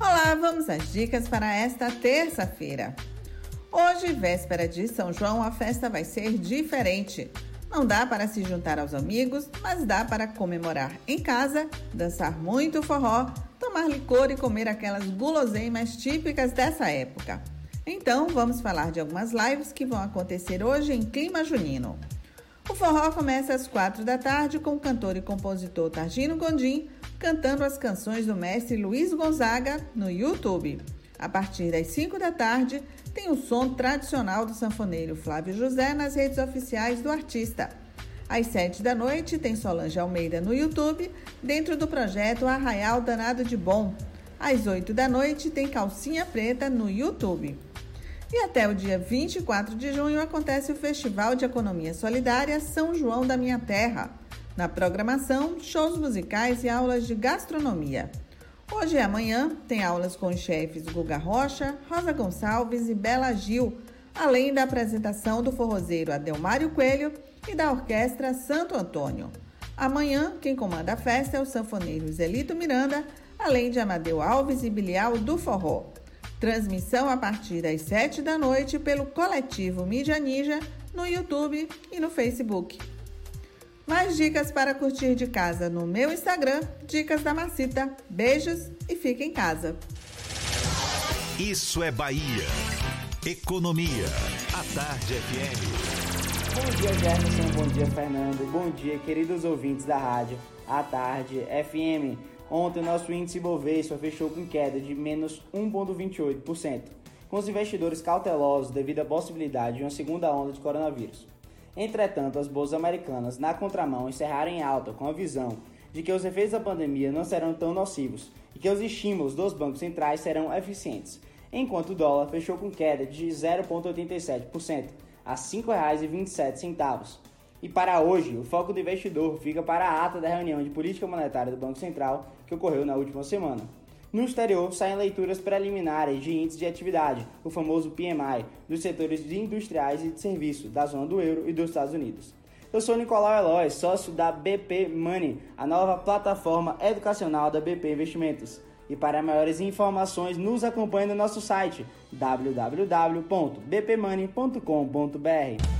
Olá, vamos às dicas para esta terça-feira. Hoje, véspera de São João, a festa vai ser diferente. Não dá para se juntar aos amigos, mas dá para comemorar em casa, dançar muito forró, tomar licor e comer aquelas guloseimas típicas dessa época. Então, vamos falar de algumas lives que vão acontecer hoje em clima junino. O forró começa às quatro da tarde com o cantor e compositor Targino Gondim cantando as canções do mestre Luiz Gonzaga no YouTube. A partir das 5 da tarde, tem o som tradicional do sanfoneiro Flávio José nas redes oficiais do artista. Às 7 da noite, tem Solange Almeida no YouTube, dentro do projeto Arraial Danado de Bom. Às 8 da noite, tem Calcinha Preta no YouTube. E até o dia 24 de junho acontece o Festival de Economia Solidária São João da Minha Terra. Na programação, shows musicais e aulas de gastronomia. Hoje e amanhã tem aulas com os chefes Guga Rocha, Rosa Gonçalves e Bela Gil, além da apresentação do forrozeiro Adelmário Coelho e da orquestra Santo Antônio. Amanhã, quem comanda a festa é o sanfoneiro Zelito Miranda, além de Amadeu Alves e Bilial do Forró. Transmissão a partir das 7 da noite pelo coletivo Mídia Ninja no YouTube e no Facebook. Mais dicas para curtir de casa no meu Instagram, Dicas da Macita. Beijos e fique em casa. Isso é Bahia. Economia. A Tarde FM. Bom dia, Jefferson. Bom dia, Fernando. Bom dia, queridos ouvintes da rádio. A Tarde FM. Ontem, nosso índice Bovespa fechou com queda de menos 1,28%, com os investidores cautelosos devido à possibilidade de uma segunda onda de coronavírus. Entretanto, as bolsas americanas, na contramão, encerraram em alta com a visão de que os efeitos da pandemia não serão tão nocivos e que os estímulos dos bancos centrais serão eficientes, enquanto o dólar fechou com queda de 0,87% a R$ 5,27. E para hoje, o foco do investidor fica para a ata da reunião de política monetária do Banco Central que ocorreu na última semana. No exterior, saem leituras preliminares de índice de atividade, o famoso PMI, dos setores de industriais e de serviço da zona do euro e dos Estados Unidos. Eu sou Nicolau Eloy, sócio da BP Money, a nova plataforma educacional da BP Investimentos. E para maiores informações, nos acompanhe no nosso site www.bpmoney.com.br.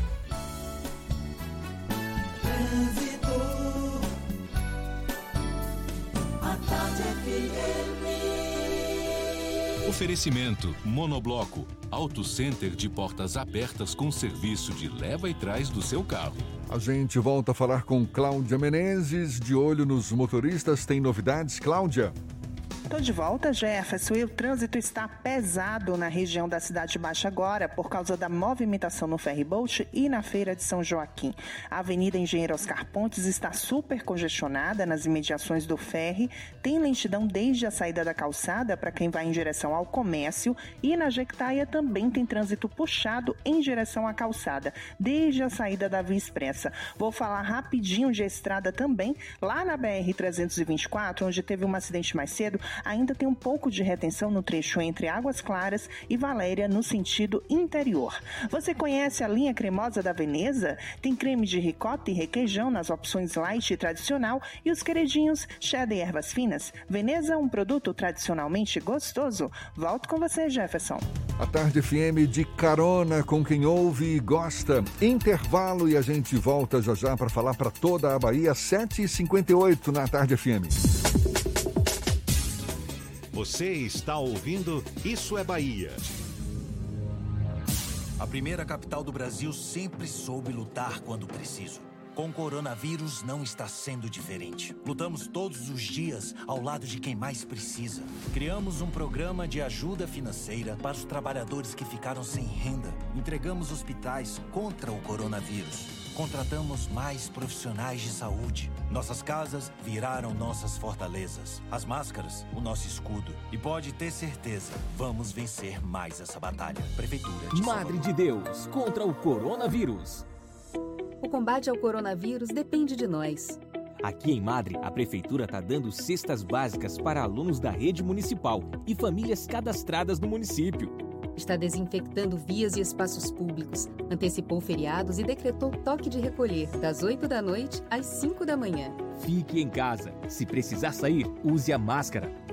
Oferecimento Monobloco, Auto Center de portas abertas com serviço de leva e trás do seu carro. A gente volta a falar com Cláudia Menezes, de olho nos motoristas. Tem novidades, Cláudia? Tô de volta, Jefferson, e o trânsito está pesado na região da Cidade Baixa agora por causa da movimentação no ferryboat e na Feira de São Joaquim. A Avenida Engenheiro Oscar Pontes está super congestionada nas imediações do ferry, tem lentidão desde a saída da calçada para quem vai em direção ao comércio e na Jequitaia também tem trânsito puxado em direção à calçada, desde a saída da Via Expressa. Vou falar rapidinho de estrada também, lá na BR-324, onde teve um acidente mais cedo, ainda tem um pouco de retenção no trecho entre Águas Claras e Valéria no sentido interior. Você conhece a linha cremosa da Veneza? Tem creme de ricota e requeijão nas opções light e tradicional e os queridinhos cheddar e ervas finas. Veneza, um produto tradicionalmente gostoso. Volto com você, Jefferson. A Tarde FM de carona com quem ouve e gosta. Intervalo e a gente volta já já para falar para toda a Bahia, 7h58 na Tarde FM. Você está ouvindo Isso é Bahia. A primeira capital do Brasil sempre soube lutar quando preciso. Com o coronavírus não está sendo diferente. Lutamos todos os dias ao lado de quem mais precisa. Criamos um programa de ajuda financeira para os trabalhadores que ficaram sem renda. Entregamos hospitais contra o coronavírus. Contratamos mais profissionais de saúde. Nossas casas viraram nossas fortalezas. As máscaras, o nosso escudo. E pode ter certeza, vamos vencer mais essa batalha. Prefeitura de Madre de Deus contra o coronavírus. O combate ao coronavírus depende de nós. Aqui em Madre, a prefeitura está dando cestas básicas para alunos da rede municipal e famílias cadastradas no município. Está desinfectando vias e espaços públicos, antecipou feriados e decretou toque de recolher das 8 da noite às 5 da manhã. Fique em casa. Se precisar sair, use a máscara.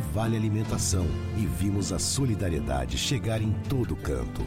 vale alimentação. E vimos a solidariedade chegar em todo canto.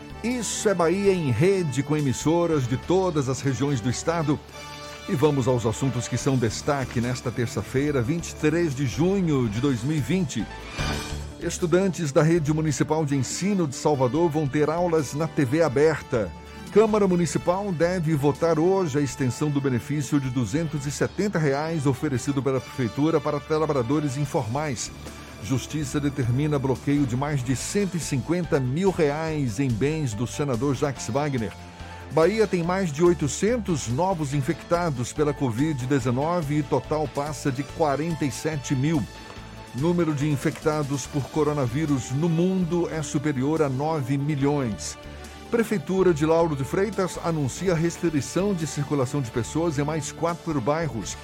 Isso é Bahia em rede com emissoras de todas as regiões do estado. E vamos aos assuntos que são destaque nesta terça-feira, 23 de junho de 2020. Estudantes da Rede Municipal de Ensino de Salvador vão ter aulas na TV aberta. Câmara Municipal deve votar hoje a extensão do benefício de 270 reais oferecido pela Prefeitura para trabalhadores informais. Justiça determina bloqueio de mais de 150 mil reais em bens do senador Jacques Wagner. Bahia tem mais de 800 novos infectados pela Covid-19 e total passa de 47 mil. Número de infectados por coronavírus no mundo é superior a 9 milhões. Prefeitura de Lauro de Freitas anuncia restrição de circulação de pessoas em mais quatro bairros.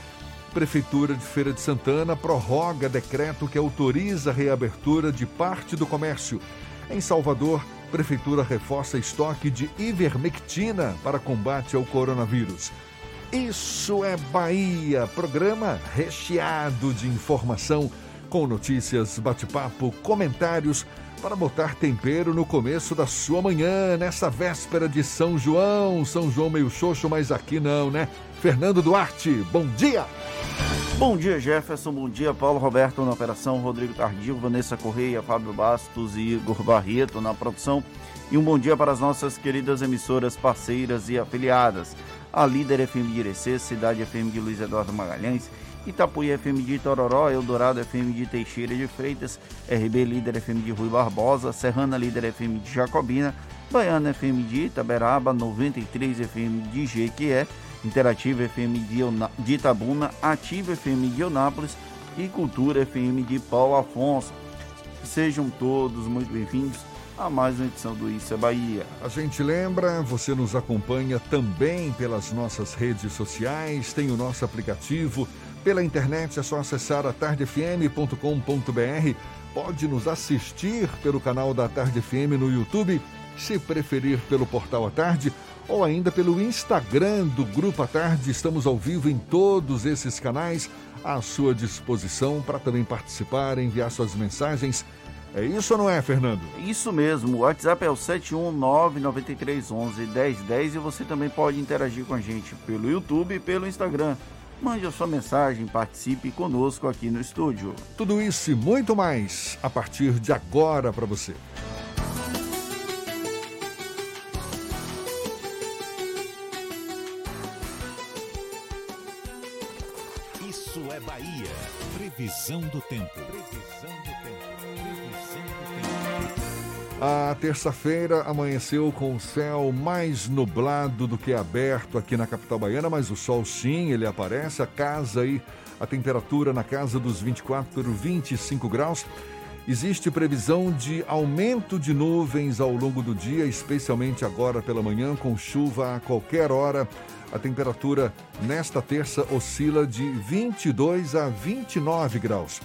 Prefeitura de Feira de Santana prorroga decreto que autoriza a reabertura de parte do comércio. Em Salvador, Prefeitura reforça estoque de ivermectina para combate ao coronavírus. Isso é Bahia, programa recheado de informação, com notícias, bate-papo, comentários para botar tempero no começo da sua manhã, nessa véspera de São João. São João meio xoxo, mas aqui não, né? Fernando Duarte, bom dia! Bom dia, Jefferson. Bom dia, Paulo Roberto na operação, Rodrigo Tardio, Vanessa Correia, Fábio Bastos e Igor Barreto na produção. E um bom dia para as nossas queridas emissoras parceiras e afiliadas. A Líder FM de Irecê, Cidade FM de Luiz Eduardo Magalhães, Itapuí FM de Itororó, Eldorado FM de Teixeira de Freitas, RB Líder FM de Rui Barbosa, Serrana Líder FM de Jacobina, Baiana FM de Itaberaba, 93 FM de Jequié, Interativa FM de, Itabuna, Ativa FM de Eunápolis e Cultura FM de Paulo Afonso. Sejam todos muito bem-vindos a mais uma edição do Isso é Bahia. A gente lembra, você nos acompanha também pelas nossas redes sociais, tem o nosso aplicativo. Pela internet é só acessar a tardefm.com.br. Pode nos assistir pelo canal da Tarde FM no YouTube, se preferir pelo portal A Tarde ou ainda pelo Instagram do Grupo A Tarde. Estamos ao vivo em todos esses canais à sua disposição para também participar, enviar suas mensagens. É isso ou não é, Fernando? Isso mesmo. O WhatsApp é o 71993111010 e você também pode interagir com a gente pelo YouTube e pelo Instagram. Mande a sua mensagem, participe conosco aqui no estúdio. Tudo isso e muito mais a partir de agora para você. Previsão do tempo. Previsão do tempo. Previsão do tempo. A terça-feira amanheceu com o céu mais nublado do que aberto aqui na capital baiana, mas o sol sim, ele aparece, a casa aí, a temperatura na casa dos 24, 25 graus. Existe previsão de aumento de nuvens ao longo do dia, especialmente agora pela manhã, com chuva a qualquer hora. A temperatura nesta terça oscila de 22 a 29 graus.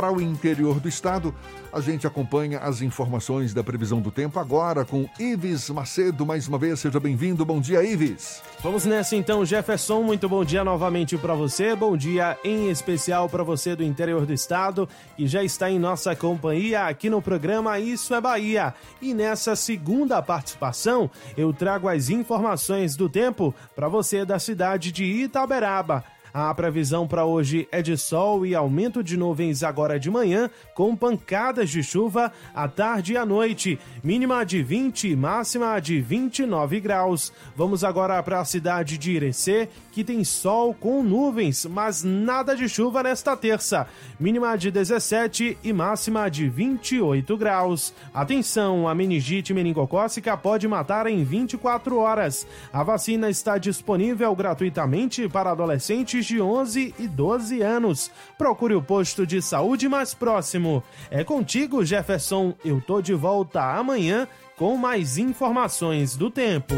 Para o interior do estado, a gente acompanha as informações da previsão do tempo agora com Ives Macedo. Mais uma vez, seja bem-vindo. Bom dia, Ives. Vamos nessa então, Jefferson. Muito bom dia novamente para você. Bom dia em especial para você do interior do estado que já está em nossa companhia aqui no programa Isso é Bahia. E nessa segunda participação, eu trago as informações do tempo para você da cidade de Itaberaba. A previsão para hoje é de sol e aumento de nuvens agora de manhã, com pancadas de chuva à tarde e à noite. Mínima de 20 e máxima de 29 graus. Vamos agora para a cidade de Irecê, que tem sol com nuvens, mas nada de chuva nesta terça. Mínima de 17 e máxima de 28 graus. Atenção, a meningite meningocócica pode matar em 24 horas. A vacina está disponível gratuitamente para adolescentes de 11 e 12 anos. Procure o posto de saúde mais próximo. É contigo, Jefferson. Eu tô de volta amanhã com mais informações do tempo.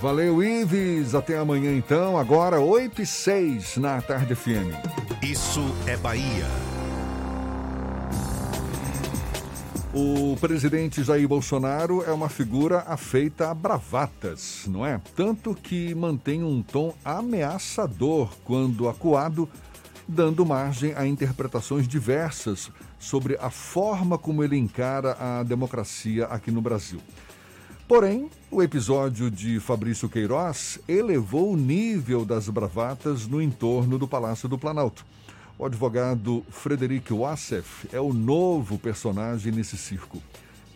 Valeu, Ives. Até amanhã, então. Agora, 8 e 6 na Tarde FM. Isso é Bahia. O presidente Jair Bolsonaro é uma figura afeita a bravatas, não é? Tanto que mantém um tom ameaçador quando acuado, dando margem a interpretações diversas sobre a forma como ele encara a democracia aqui no Brasil. Porém, o episódio de Fabrício Queiroz elevou o nível das bravatas no entorno do Palácio do Planalto. O advogado Frederic Wassef é o novo personagem nesse circo.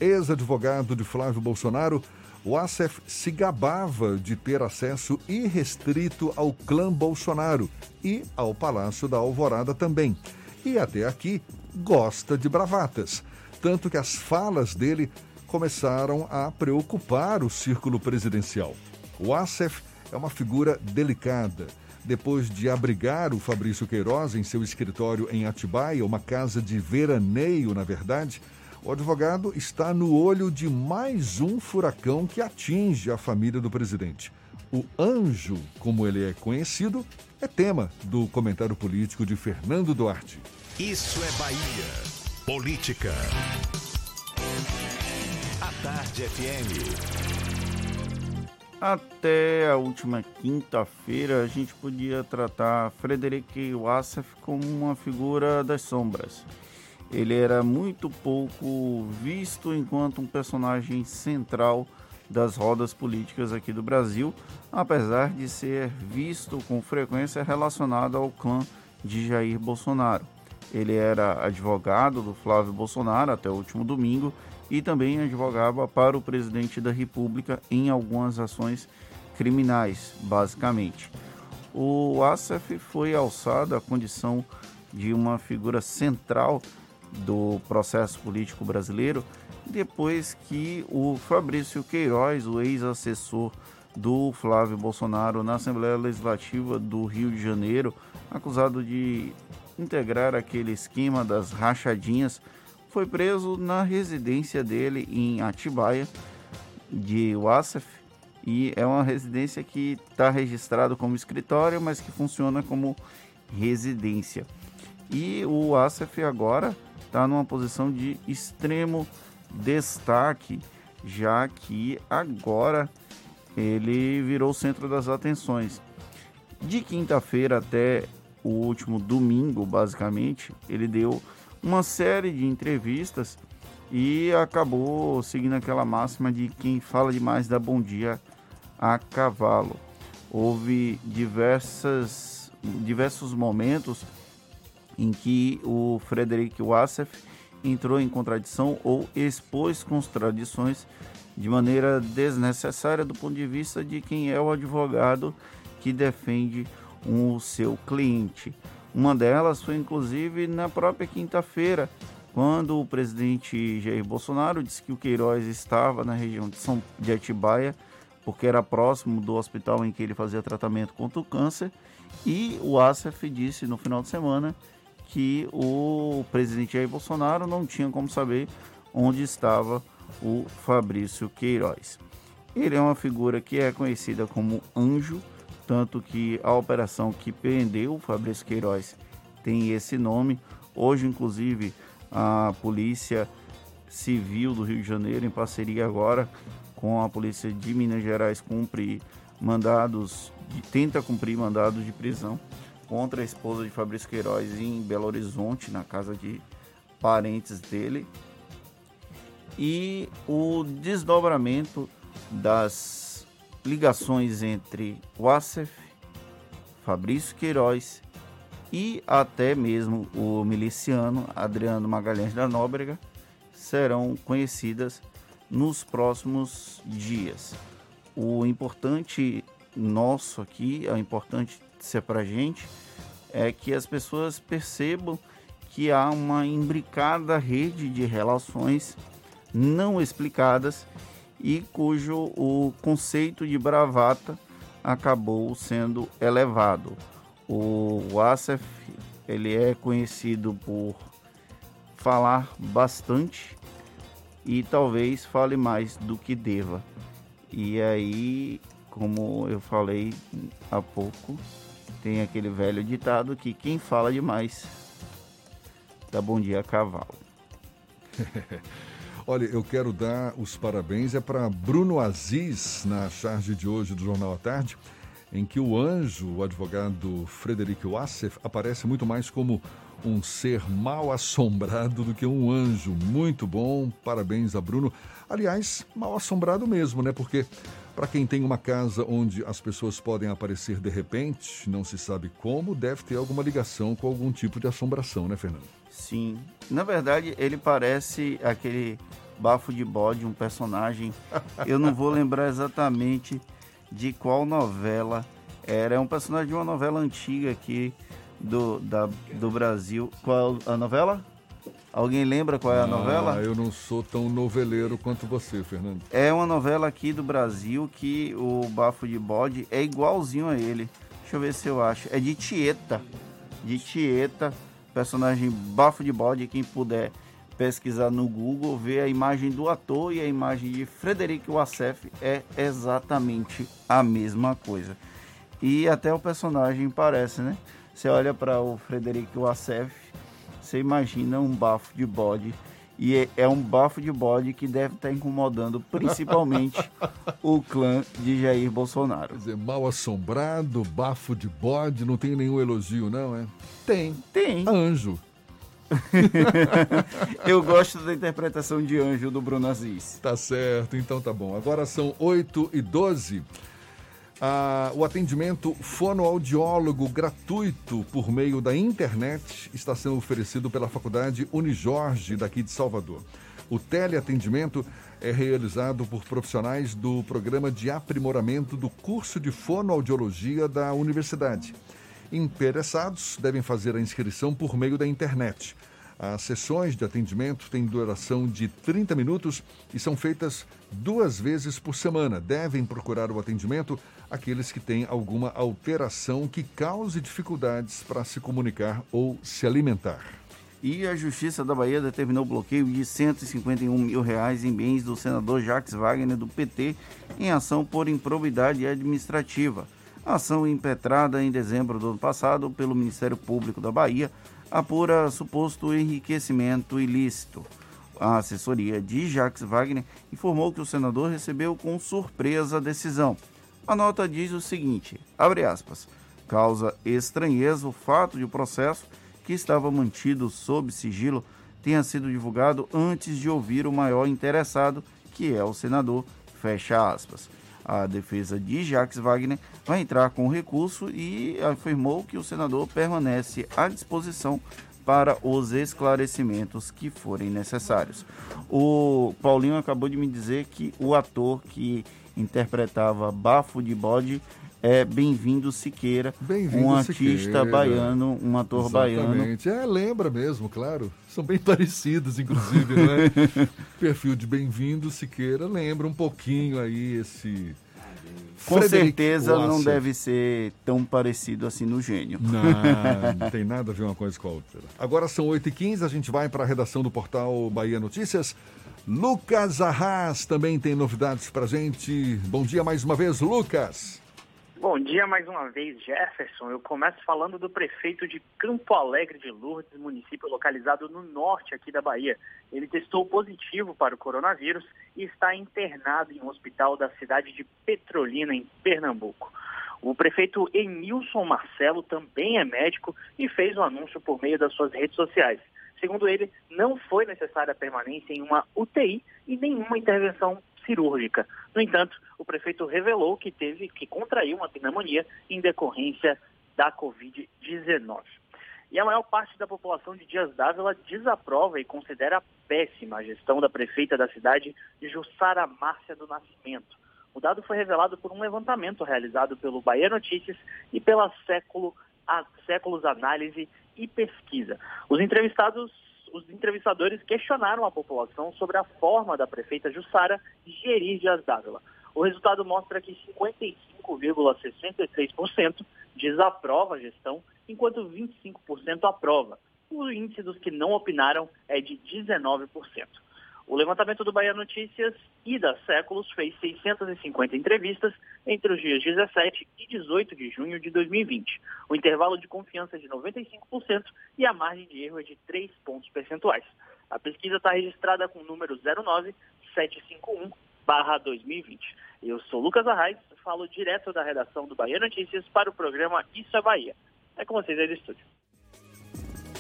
Ex-advogado de Flávio Bolsonaro, Wassef se gabava de ter acesso irrestrito ao clã Bolsonaro e ao Palácio da Alvorada também. E até aqui gosta de bravatas. Tanto que as falas dele começaram a preocupar o círculo presidencial. Wassef é uma figura delicada depois de abrigar o Fabrício Queiroz em seu escritório em Atibaia, uma casa de veraneio, na verdade, o advogado está no olho de mais um furacão que atinge a família do presidente. O anjo, como ele é conhecido, é tema do comentário político de Fernando Duarte. Isso é Bahia. Política. A Tarde FM. Até a última quinta-feira, a gente podia tratar Frederic Wassef como uma figura das sombras. Ele era muito pouco visto enquanto um personagem central das rodas políticas aqui do Brasil, apesar de ser visto com frequência relacionado ao clã de Jair Bolsonaro. Ele era advogado do Flávio Bolsonaro até o último domingo e também advogava para o presidente da República em algumas ações criminais, basicamente. O Assef foi alçado à condição de uma figura central do processo político brasileiro depois que o Fabrício Queiroz, o ex-assessor do Flávio Bolsonaro na Assembleia Legislativa do Rio de Janeiro, acusado de integrar aquele esquema das rachadinhas foi preso na residência dele em Atibaia, de Wassef, e é uma residência que está registrado como escritório, mas que funciona como residência. E o Wassef agora está numa posição de extremo destaque, já que agora ele virou o centro das atenções. De quinta-feira até o último domingo, basicamente, ele deu uma série de entrevistas e acabou seguindo aquela máxima de quem fala demais dá bom dia a cavalo. Houve diversas, diversos momentos em que o Frederic Wassef entrou em contradição ou expôs contradições de maneira desnecessária do ponto de vista de quem é o advogado que defende o seu cliente. Uma delas foi inclusive na própria quinta-feira, quando o presidente Jair Bolsonaro disse que o Queiroz estava na região de São de Atibaia, porque era próximo do hospital em que ele fazia tratamento contra o câncer, e o ASEF disse no final de semana que o presidente Jair Bolsonaro não tinha como saber onde estava o Fabrício Queiroz. Ele é uma figura que é conhecida como anjo, tanto que a operação que prendeu o Fabrício Queiroz tem esse nome. Hoje, inclusive, a Polícia Civil do Rio de Janeiro, em parceria agora com a Polícia de Minas Gerais, cumpre mandados, tenta cumprir mandados de prisão contra a esposa de Fabrício Queiroz em Belo Horizonte, na casa de parentes dele. E o desdobramento das ligações entre Wassef, Fabrício Queiroz e até mesmo o miliciano Adriano Magalhães da Nóbrega serão conhecidas nos próximos dias. O importante nosso aqui, o importante ser para a gente, é que as pessoas percebam que há uma imbricada rede de relações não explicadas e cujo o conceito de bravata acabou sendo elevado. O Asef, ele é conhecido por falar bastante e talvez fale mais do que deva. E aí, como eu falei há pouco, tem aquele velho ditado que quem fala demais dá bom dia a cavalo. Olha, eu quero dar os parabéns é para Bruno Aziz na charge de hoje do Jornal à Tarde, em que o anjo, o advogado Frederico Wassef, aparece muito mais como um ser mal assombrado do que um anjo. Muito bom, parabéns a Bruno. Aliás, mal assombrado mesmo, né? Porque para quem tem uma casa onde as pessoas podem aparecer de repente, não se sabe como, deve ter alguma ligação com algum tipo de assombração, né, Fernando? Sim. Na verdade, ele parece aquele bafo de bode, um personagem. Eu não vou lembrar exatamente de qual novela era. É um personagem de uma novela antiga aqui do, da, do Brasil. Qual a novela? Alguém lembra qual é a ah, novela? Eu não sou tão noveleiro quanto você, Fernando. É uma novela aqui do Brasil que o bafo de bode é igualzinho a ele. Deixa eu ver se eu acho. É de Tieta. De Tieta personagem bafo de bode, quem puder pesquisar no Google, ver a imagem do ator e a imagem de Frederico Wassef é exatamente a mesma coisa. E até o personagem parece, né? Você olha para o Frederico Wassef, você imagina um bafo de bode e é, é um bafo de bode que deve estar incomodando principalmente o clã de Jair Bolsonaro. Quer dizer, mal assombrado, bafo de bode, não tem nenhum elogio, não, é? Tem. Tem. Anjo. Eu gosto da interpretação de anjo do Bruno Aziz. Tá certo, então tá bom. Agora são 8 e 12 ah, o atendimento fonoaudiólogo gratuito por meio da internet está sendo oferecido pela Faculdade Unijorge, daqui de Salvador. O teleatendimento é realizado por profissionais do programa de aprimoramento do curso de fonoaudiologia da universidade. Interessados devem fazer a inscrição por meio da internet. As sessões de atendimento têm duração de 30 minutos e são feitas duas vezes por semana. Devem procurar o atendimento aqueles que têm alguma alteração que cause dificuldades para se comunicar ou se alimentar. E a Justiça da Bahia determinou o bloqueio de 151 mil reais em bens do senador Jacques Wagner do PT em ação por improbidade administrativa. A ação impetrada em dezembro do ano passado pelo Ministério Público da Bahia apura suposto enriquecimento ilícito. A assessoria de Jacques Wagner informou que o senador recebeu com surpresa a decisão. A nota diz o seguinte: abre aspas. Causa estranheza o fato de o processo, que estava mantido sob sigilo, tenha sido divulgado antes de ouvir o maior interessado, que é o senador. Fecha aspas. A defesa de Jacques Wagner vai entrar com recurso e afirmou que o senador permanece à disposição para os esclarecimentos que forem necessários. O Paulinho acabou de me dizer que o ator que interpretava Bafo de Bode é Bem-vindo Siqueira, Bem um artista Siqueira. baiano, um ator Exatamente. baiano. É, lembra mesmo, claro. São bem parecidos, inclusive, né? o perfil de Bem-vindo Siqueira lembra um pouquinho aí esse com Frederic certeza Wasser. não deve ser tão parecido assim no gênio. Não, não tem nada a ver uma coisa com a outra. Agora são 8h15, a gente vai para a redação do portal Bahia Notícias. Lucas Arras também tem novidades para gente. Bom dia mais uma vez, Lucas. Bom dia mais uma vez, Jefferson. Eu começo falando do prefeito de Campo Alegre de Lourdes, município localizado no norte aqui da Bahia. Ele testou positivo para o coronavírus e está internado em um hospital da cidade de Petrolina, em Pernambuco. O prefeito Emilson Marcelo também é médico e fez um anúncio por meio das suas redes sociais. Segundo ele, não foi necessária a permanência em uma UTI e nenhuma intervenção cirúrgica. No entanto, o prefeito revelou que teve que contrair uma pneumonia em decorrência da Covid-19. E a maior parte da população de Dias d'Ávila desaprova e considera péssima a gestão da prefeita da cidade, Jussara Márcia do Nascimento. O dado foi revelado por um levantamento realizado pelo Bahia Notícias e pela Século, a Séculos Análise e Pesquisa. Os entrevistados os entrevistadores questionaram a população sobre a forma da prefeita Jussara gerir Dias Dávila. o resultado mostra que 55,63% desaprova a gestão, enquanto 25% aprova. O índice dos que não opinaram é de 19%. O levantamento do Bahia Notícias e da Séculos fez 650 entrevistas entre os dias 17 e 18 de junho de 2020. O intervalo de confiança é de 95% e a margem de erro é de 3 pontos percentuais. A pesquisa está registrada com o número 09751-2020. Eu sou Lucas Arraes, falo direto da redação do Bahia Notícias para o programa Isso é Bahia. É com vocês aí do estúdio.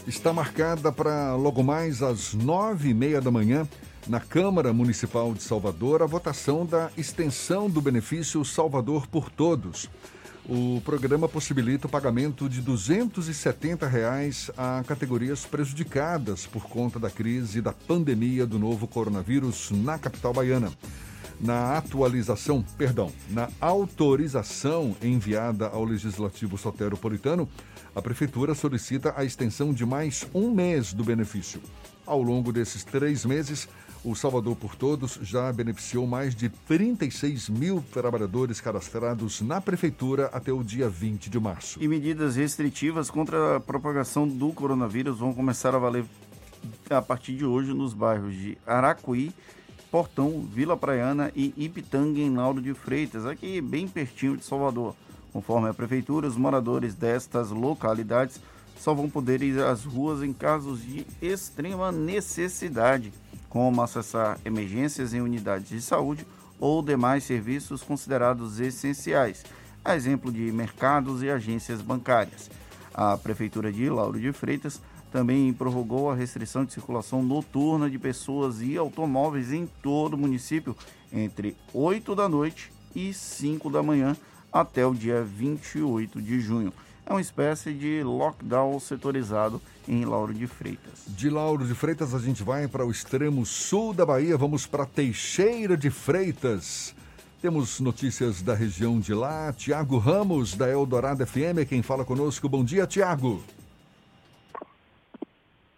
Está marcada para logo mais às nove e meia da manhã na Câmara Municipal de Salvador a votação da extensão do benefício Salvador por Todos. O programa possibilita o pagamento de 270 reais a categorias prejudicadas por conta da crise da pandemia do novo coronavírus na capital baiana. Na atualização, perdão, na autorização enviada ao Legislativo Soteropolitano, a Prefeitura solicita a extensão de mais um mês do benefício. Ao longo desses três meses, o Salvador por Todos já beneficiou mais de 36 mil trabalhadores cadastrados na Prefeitura até o dia 20 de março. E medidas restritivas contra a propagação do coronavírus vão começar a valer a partir de hoje nos bairros de Aracuí, Portão, Vila Praiana e Ipitanga, em Lauro de Freitas, aqui bem pertinho de Salvador. Conforme a Prefeitura, os moradores destas localidades só vão poder ir às ruas em casos de extrema necessidade como acessar emergências em unidades de saúde ou demais serviços considerados essenciais, a exemplo de mercados e agências bancárias. A Prefeitura de Lauro de Freitas também prorrogou a restrição de circulação noturna de pessoas e automóveis em todo o município entre 8 da noite e 5 da manhã até o dia 28 de junho é uma espécie de lockdown setorizado em Lauro de Freitas. De Lauro de Freitas, a gente vai para o extremo sul da Bahia, vamos para Teixeira de Freitas. Temos notícias da região de lá. Tiago Ramos, da Eldorado FM, é quem fala conosco. Bom dia, Tiago.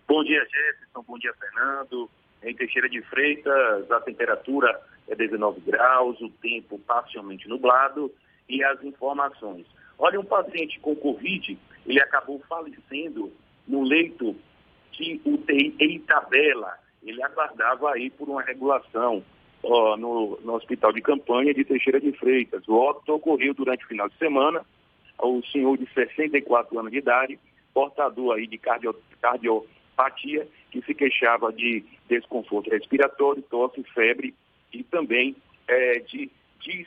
Bom dia, Jefferson. Bom dia, Fernando. Em Teixeira de Freitas, a temperatura é 19 graus, o tempo parcialmente nublado e as informações. Olha, um paciente com Covid, ele acabou falecendo no leito de UTI em Itabela. Ele aguardava aí por uma regulação ó, no, no hospital de campanha de Teixeira de Freitas. O óbito ocorreu durante o final de semana. O senhor de 64 anos de idade, portador aí de cardio, cardiopatia, que se queixava de desconforto respiratório, tosse, febre e também é, de, de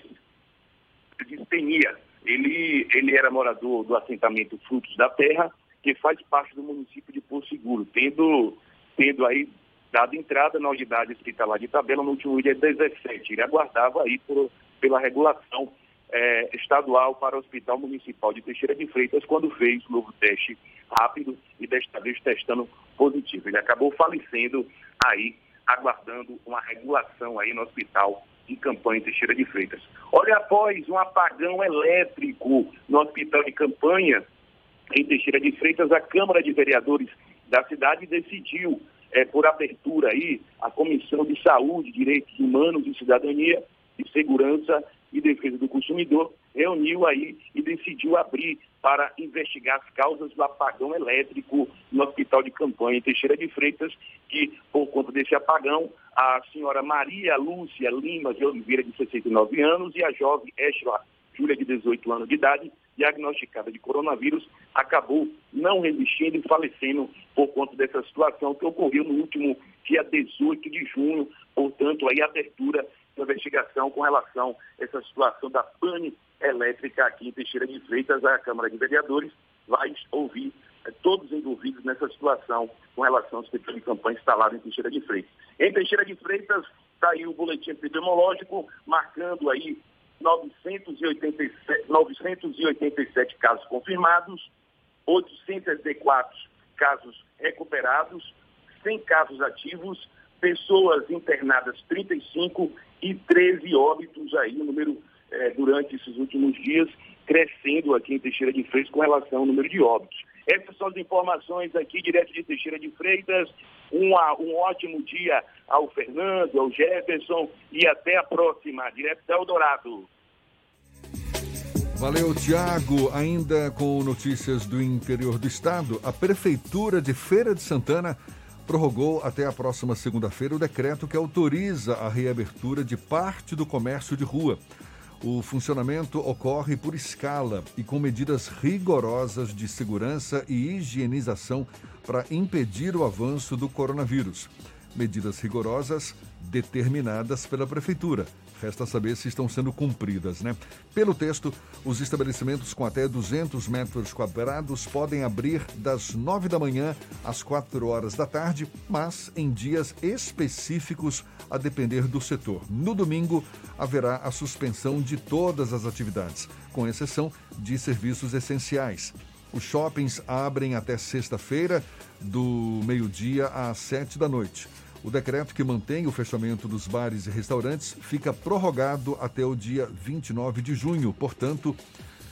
dispenia ele, ele era morador do assentamento Frutos da Terra, que faz parte do município de Porto Seguro, tendo, tendo aí dado entrada na unidade hospitalar de tabela no último dia 17. Ele aguardava aí por, pela regulação é, estadual para o Hospital Municipal de Teixeira de Freitas, quando fez o novo teste rápido e desta vez testando positivo. Ele acabou falecendo aí, aguardando uma regulação aí no hospital em campanha em Teixeira de Freitas. Olha, após um apagão elétrico no hospital de campanha em Teixeira de Freitas, a Câmara de Vereadores da cidade decidiu, é, por abertura aí, a Comissão de Saúde, Direitos Humanos e Cidadania e Segurança e Defesa do Consumidor, reuniu aí e decidiu abrir para investigar as causas do apagão elétrico no Hospital de Campanha em Teixeira de Freitas, que, por conta desse apagão, a senhora Maria Lúcia Lima de Oliveira, de 69 anos, e a jovem Estela Júlia, de 18 anos de idade, diagnosticada de coronavírus, acabou não resistindo e falecendo por conta dessa situação que ocorreu no último dia 18 de junho, portanto, aí a abertura da investigação com relação a essa situação da pane elétrica aqui em Teixeira de Freitas, a Câmara de Vereadores vai ouvir é, todos envolvidos nessa situação com relação ao hospital de campanha instalado em Teixeira de Freitas. Em Teixeira de Freitas, está aí o boletim epidemiológico, marcando aí 987, 987 casos confirmados, 804 casos recuperados, 100 casos ativos, pessoas internadas 35 e 13 óbitos aí, o número é, durante esses últimos dias, crescendo aqui em Teixeira de Freitas com relação ao número de óbitos. Essas são as informações aqui, direto de Teixeira de Freitas. Uma, um ótimo dia ao Fernando, ao Jefferson e até a próxima, direto da Eldorado. Valeu, Tiago. Ainda com notícias do interior do estado, a Prefeitura de Feira de Santana prorrogou até a próxima segunda-feira o decreto que autoriza a reabertura de parte do comércio de rua. O funcionamento ocorre por escala e com medidas rigorosas de segurança e higienização para impedir o avanço do coronavírus. Medidas rigorosas determinadas pela Prefeitura. Resta saber se estão sendo cumpridas, né? Pelo texto, os estabelecimentos com até 200 metros quadrados podem abrir das 9 da manhã às 4 horas da tarde, mas em dias específicos a depender do setor. No domingo, haverá a suspensão de todas as atividades, com exceção de serviços essenciais. Os shoppings abrem até sexta-feira, do meio-dia às 7 da noite. O decreto que mantém o fechamento dos bares e restaurantes fica prorrogado até o dia 29 de junho, portanto,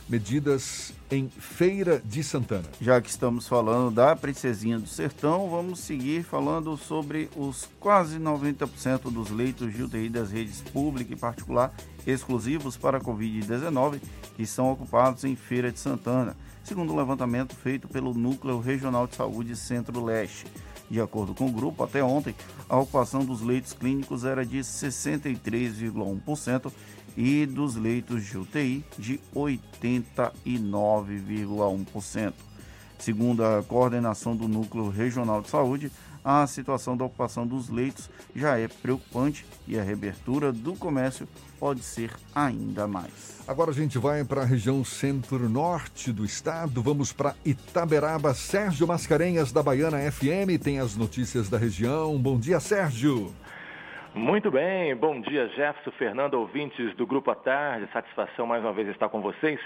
medidas em Feira de Santana. Já que estamos falando da Princesinha do Sertão, vamos seguir falando sobre os quase 90% dos leitos de UTI das redes pública e particular exclusivos para a Covid-19 que são ocupados em Feira de Santana, segundo o levantamento feito pelo Núcleo Regional de Saúde Centro-Leste. De acordo com o grupo, até ontem, a ocupação dos leitos clínicos era de 63,1% e dos leitos de UTI de 89,1%. Segundo a coordenação do Núcleo Regional de Saúde, a situação da ocupação dos leitos já é preocupante e a reabertura do comércio pode ser ainda mais. Agora a gente vai para a região centro-norte do estado. Vamos para Itaberaba. Sérgio Mascarenhas, da Baiana FM, tem as notícias da região. Bom dia, Sérgio. Muito bem, bom dia Jefferson, Fernando, ouvintes do Grupo à Tarde, satisfação mais uma vez estar com vocês.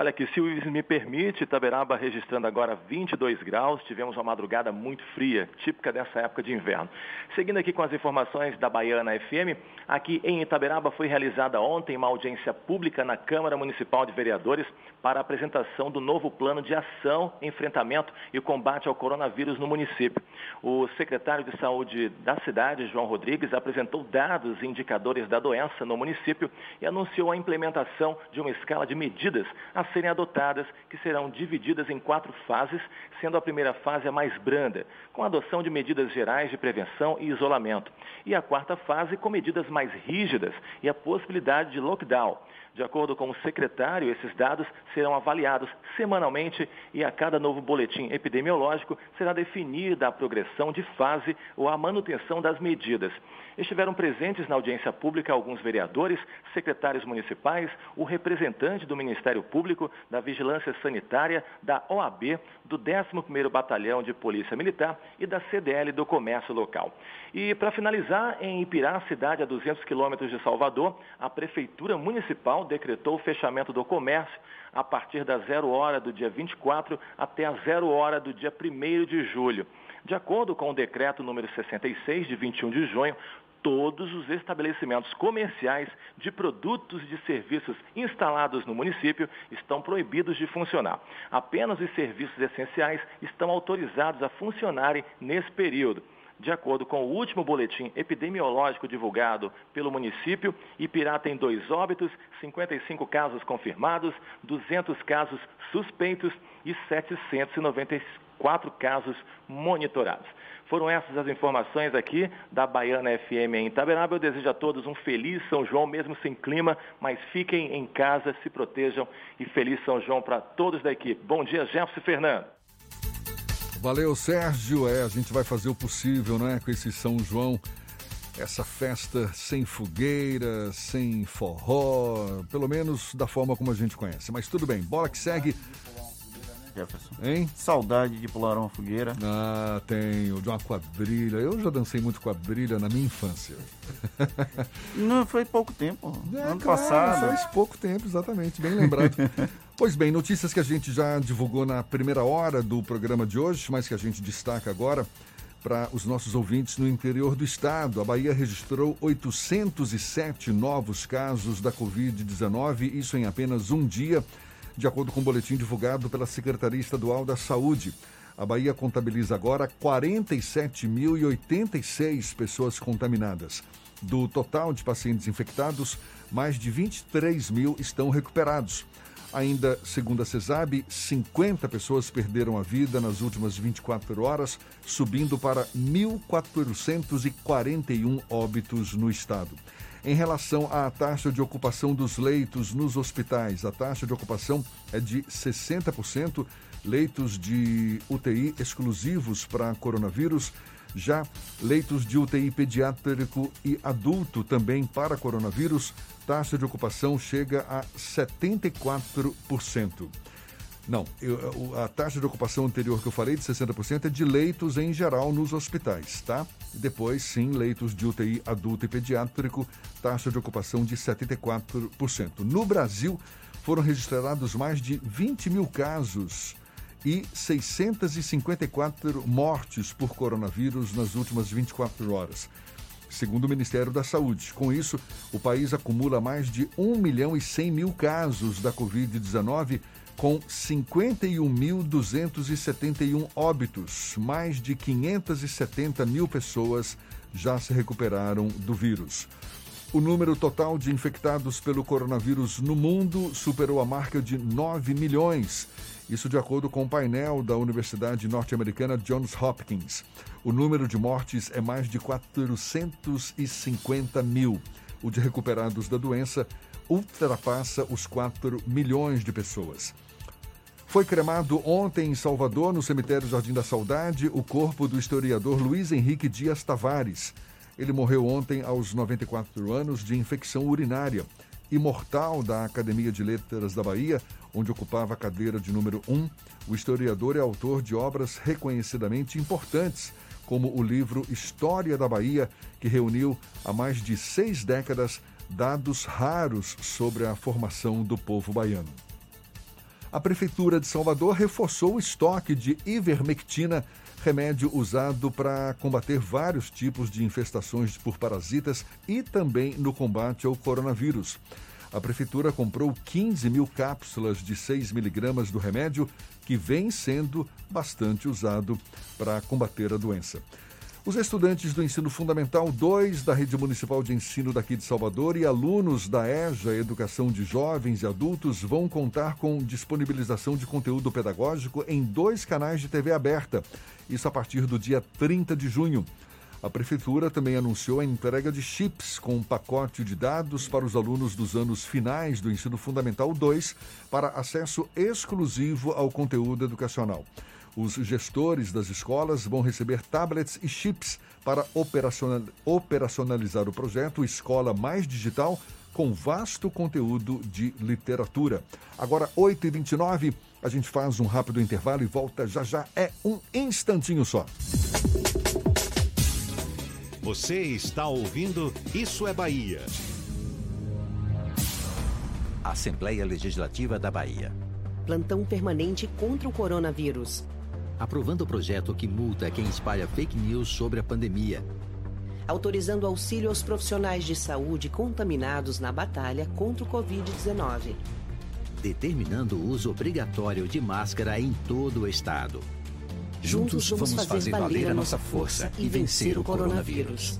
Olha aqui, se o me permite, Itaberaba registrando agora 22 graus, tivemos uma madrugada muito fria, típica dessa época de inverno. Seguindo aqui com as informações da Baiana FM, aqui em Itaberaba foi realizada ontem uma audiência pública na Câmara Municipal de Vereadores para a apresentação do novo plano de ação, enfrentamento e combate ao coronavírus no município. O secretário de Saúde da cidade, João Rodrigues, apresentou dados e indicadores da doença no município e anunciou a implementação de uma escala de medidas a serem adotadas, que serão divididas em quatro fases, sendo a primeira fase a mais branda, com a adoção de medidas gerais de prevenção e isolamento, e a quarta fase com medidas mais rígidas e a possibilidade de lockdown. De acordo com o secretário, esses dados serão avaliados semanalmente e a cada novo boletim epidemiológico será definida a progressão de fase ou a manutenção das medidas. Estiveram presentes na audiência pública alguns vereadores, secretários municipais, o representante do Ministério Público, da Vigilância Sanitária, da OAB, do 11º Batalhão de Polícia Militar e da CDL do Comércio Local. E para finalizar, em Ipirá, cidade a 200 quilômetros de Salvador, a Prefeitura Municipal decretou o fechamento do comércio a partir da zero hora do dia 24 até a zero hora do dia 1 de julho. De acordo com o decreto número 66, de 21 de junho, todos os estabelecimentos comerciais de produtos e de serviços instalados no município estão proibidos de funcionar. Apenas os serviços essenciais estão autorizados a funcionarem nesse período. De acordo com o último boletim epidemiológico divulgado pelo município, Ipirá tem dois óbitos, 55 casos confirmados, 200 casos suspeitos e 794 casos monitorados. Foram essas as informações aqui da Baiana FM em Itaberaba. Eu desejo a todos um feliz São João, mesmo sem clima, mas fiquem em casa, se protejam e feliz São João para todos da equipe. Bom dia, Jefferson Fernando. Valeu, Sérgio. É, a gente vai fazer o possível, né, com esse São João. Essa festa sem fogueira, sem forró, pelo menos da forma como a gente conhece. Mas tudo bem, bola que segue. Jefferson? Hein? Saudade de pular uma fogueira. Ah, tenho, de uma quadrilha. Eu já dancei muito quadrilha na minha infância. Não, foi pouco tempo. É, ano claro, passado. Faz pouco tempo, exatamente, bem lembrado. pois bem, notícias que a gente já divulgou na primeira hora do programa de hoje, mas que a gente destaca agora para os nossos ouvintes no interior do estado. A Bahia registrou 807 novos casos da Covid-19, isso em apenas um dia de acordo com o um boletim divulgado pela Secretaria Estadual da Saúde. A Bahia contabiliza agora 47.086 pessoas contaminadas. Do total de pacientes infectados, mais de 23 mil estão recuperados. Ainda segundo a CESAB, 50 pessoas perderam a vida nas últimas 24 horas, subindo para 1.441 óbitos no estado. Em relação à taxa de ocupação dos leitos nos hospitais, a taxa de ocupação é de 60%, leitos de UTI exclusivos para coronavírus já leitos de UTI pediátrico e adulto também para coronavírus, taxa de ocupação chega a 74%. Não, eu, a taxa de ocupação anterior que eu falei, de 60%, é de leitos em geral nos hospitais, tá? Depois, sim, leitos de UTI adulto e pediátrico, taxa de ocupação de 74%. No Brasil, foram registrados mais de 20 mil casos e 654 mortes por coronavírus nas últimas 24 horas, segundo o Ministério da Saúde. Com isso, o país acumula mais de 1 milhão e 100 mil casos da Covid-19, com 51.271 óbitos. Mais de 570 mil pessoas já se recuperaram do vírus. O número total de infectados pelo coronavírus no mundo superou a marca de 9 milhões isso de acordo com o painel da Universidade Norte-Americana Johns Hopkins. O número de mortes é mais de 450 mil. O de recuperados da doença ultrapassa os 4 milhões de pessoas. Foi cremado ontem em Salvador, no cemitério Jardim da Saudade, o corpo do historiador Luiz Henrique Dias Tavares. Ele morreu ontem aos 94 anos de infecção urinária. Imortal da Academia de Letras da Bahia, onde ocupava a cadeira de número 1, o historiador é autor de obras reconhecidamente importantes, como o livro História da Bahia, que reuniu há mais de seis décadas dados raros sobre a formação do povo baiano. A Prefeitura de Salvador reforçou o estoque de ivermectina, remédio usado para combater vários tipos de infestações por parasitas e também no combate ao coronavírus a Prefeitura comprou 15 mil cápsulas de 6 miligramas do remédio, que vem sendo bastante usado para combater a doença. Os estudantes do Ensino Fundamental 2 da Rede Municipal de Ensino daqui de Salvador e alunos da EJA Educação de Jovens e Adultos vão contar com disponibilização de conteúdo pedagógico em dois canais de TV aberta. Isso a partir do dia 30 de junho. A Prefeitura também anunciou a entrega de chips com um pacote de dados para os alunos dos anos finais do Ensino Fundamental 2 para acesso exclusivo ao conteúdo educacional. Os gestores das escolas vão receber tablets e chips para operacionalizar o projeto Escola Mais Digital com vasto conteúdo de literatura. Agora, 8h29, a gente faz um rápido intervalo e volta já já. É um instantinho só. Você está ouvindo Isso é Bahia. Assembleia Legislativa da Bahia. Plantão permanente contra o coronavírus. Aprovando o projeto que multa quem espalha fake news sobre a pandemia. Autorizando auxílio aos profissionais de saúde contaminados na batalha contra o Covid-19. Determinando o uso obrigatório de máscara em todo o estado Juntos vamos fazer valer a nossa força e vencer o coronavírus.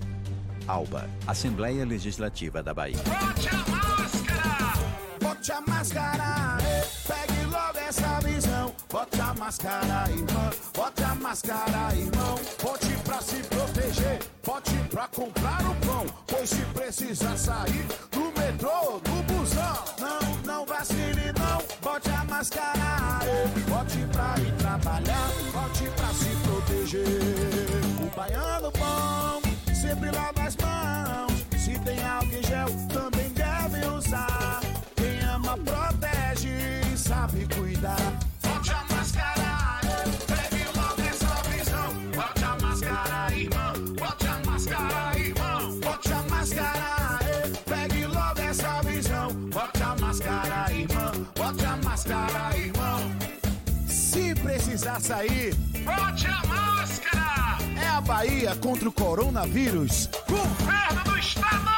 ALBA, Assembleia Legislativa da Bahia. Bote a máscara! Bote a máscara! Pegue logo essa visão. Bote a máscara, irmão. Bote a máscara, irmão. Bote pra se proteger. Bote pra comprar o pão. Pois se precisar sair do metrô, do busão. Não, não vacile, não. Bote a máscara. Bote pra ir trabalhar. O baiano bom sempre lava as mãos. Se tem álcool em gel, também deve usar. Quem ama, protege e sabe cuidar. Bote a máscara, pegue logo essa visão. Bote a máscara, irmão. Bote a máscara, irmão. Bote a máscara, pegue logo essa visão. Bote a máscara, irmão. Bote a máscara, irmão. Se precisar sair, Bahia contra o coronavírus. Governo do Estado!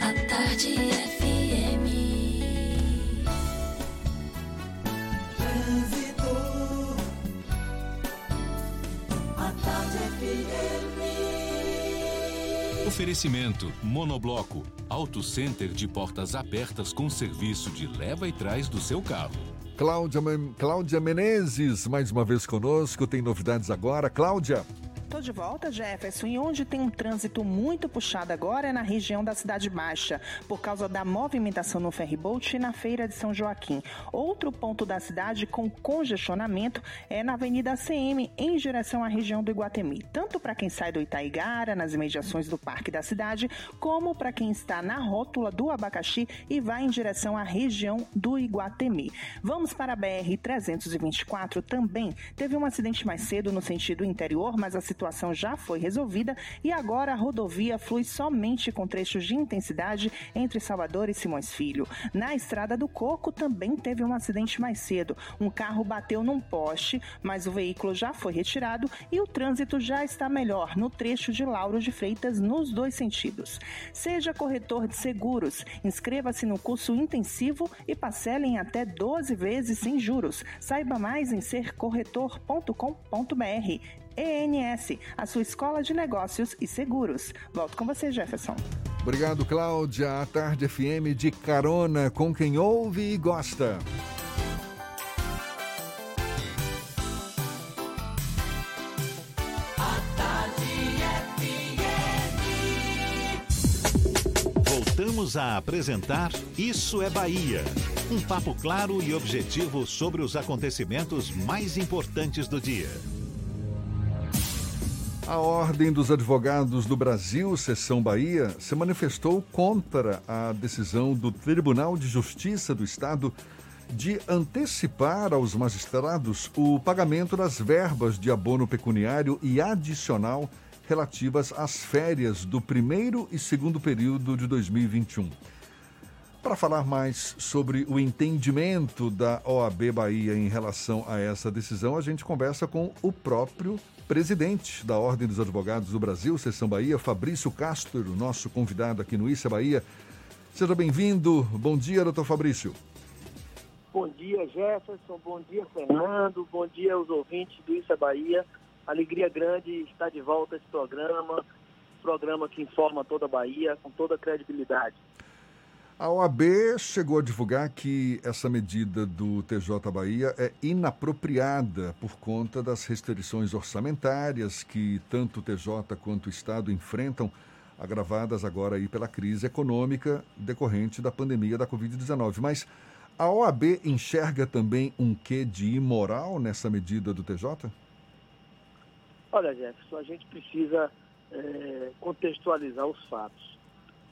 A tarde FM. Trânsito. A tarde FM. Oferecimento Monobloco. Auto Center de portas abertas com serviço de leva e trás do seu carro. Cláudia, Cláudia Menezes, mais uma vez conosco, tem novidades agora. Cláudia. Tô de volta, Jefferson, e onde tem um trânsito muito puxado agora é na região da Cidade Baixa, por causa da movimentação no ferryboat e na Feira de São Joaquim. Outro ponto da cidade com congestionamento é na Avenida CM, em direção à região do Iguatemi, tanto para quem sai do Itaigara, nas imediações do Parque da Cidade, como para quem está na rótula do Abacaxi e vai em direção à região do Iguatemi. Vamos para a BR-324 também. Teve um acidente mais cedo no sentido interior, mas a situação situação já foi resolvida e agora a rodovia flui somente com trechos de intensidade entre Salvador e Simões Filho. Na Estrada do Coco também teve um acidente mais cedo. Um carro bateu num poste, mas o veículo já foi retirado e o trânsito já está melhor no trecho de Lauro de Freitas nos dois sentidos. Seja corretor de seguros, inscreva-se no curso intensivo e parcele em até 12 vezes sem juros. Saiba mais em sercorretor.com.br. ENS, a sua escola de negócios e seguros. Volto com você, Jefferson. Obrigado, Cláudia. A Tarde FM de carona com quem ouve e gosta. Voltamos a apresentar Isso é Bahia. Um papo claro e objetivo sobre os acontecimentos mais importantes do dia. A Ordem dos Advogados do Brasil, Seção Bahia, se manifestou contra a decisão do Tribunal de Justiça do Estado de antecipar aos magistrados o pagamento das verbas de abono pecuniário e adicional relativas às férias do primeiro e segundo período de 2021. Para falar mais sobre o entendimento da OAB Bahia em relação a essa decisão, a gente conversa com o próprio presidente da Ordem dos Advogados do Brasil, Seção Bahia, Fabrício Castro, nosso convidado aqui no Issa Bahia. Seja bem-vindo. Bom dia, doutor Fabrício. Bom dia, Jefferson. Bom dia, Fernando. Bom dia aos ouvintes do Issa Bahia. Alegria grande estar de volta esse programa, programa que informa toda a Bahia com toda a credibilidade. A OAB chegou a divulgar que essa medida do TJ Bahia é inapropriada por conta das restrições orçamentárias que tanto o TJ quanto o Estado enfrentam, agravadas agora aí pela crise econômica decorrente da pandemia da Covid-19. Mas a OAB enxerga também um quê de imoral nessa medida do TJ? Olha, Jefferson, a gente precisa é, contextualizar os fatos.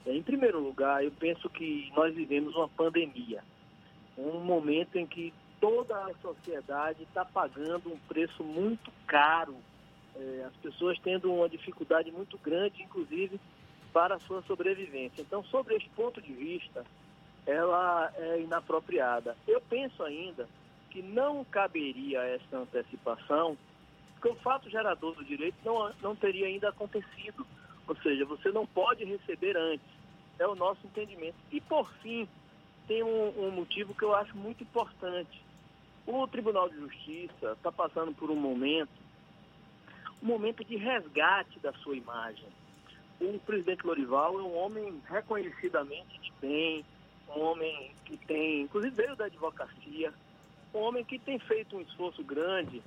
Em primeiro lugar, eu penso que nós vivemos uma pandemia, um momento em que toda a sociedade está pagando um preço muito caro, é, as pessoas tendo uma dificuldade muito grande, inclusive, para a sua sobrevivência. Então, sobre esse ponto de vista, ela é inapropriada. Eu penso ainda que não caberia essa antecipação, porque o fato gerador do direito não, não teria ainda acontecido. Ou seja, você não pode receber antes é o nosso entendimento. E, por fim, tem um, um motivo que eu acho muito importante. O Tribunal de Justiça está passando por um momento, um momento de resgate da sua imagem. O presidente Lorival é um homem reconhecidamente de bem, um homem que tem, inclusive veio da advocacia, um homem que tem feito um esforço grande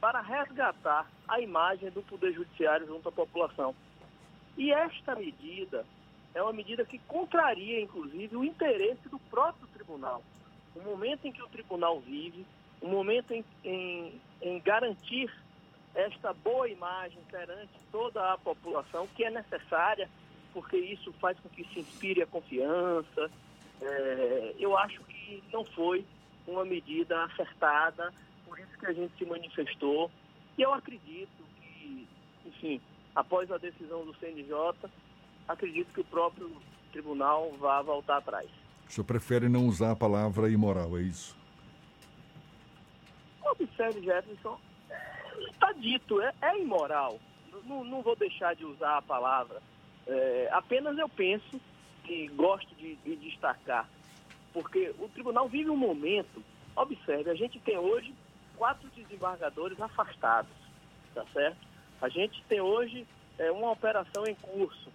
para resgatar a imagem do Poder Judiciário junto à população. E esta medida é uma medida que contraria, inclusive, o interesse do próprio tribunal. O momento em que o tribunal vive, o momento em, em, em garantir esta boa imagem perante toda a população, que é necessária, porque isso faz com que se inspire a confiança. É, eu acho que não foi uma medida acertada, por isso que a gente se manifestou. E eu acredito que, enfim, após a decisão do CNJ, acredito que o próprio tribunal vá voltar atrás. O senhor prefere não usar a palavra imoral, é isso? Observe, Jefferson, está dito, é, é imoral. Não, não, vou deixar de usar a palavra. É, apenas eu penso e gosto de, de destacar, porque o tribunal vive um momento, observe, a gente tem hoje quatro desembargadores afastados, tá certo? A gente tem hoje é, uma operação em curso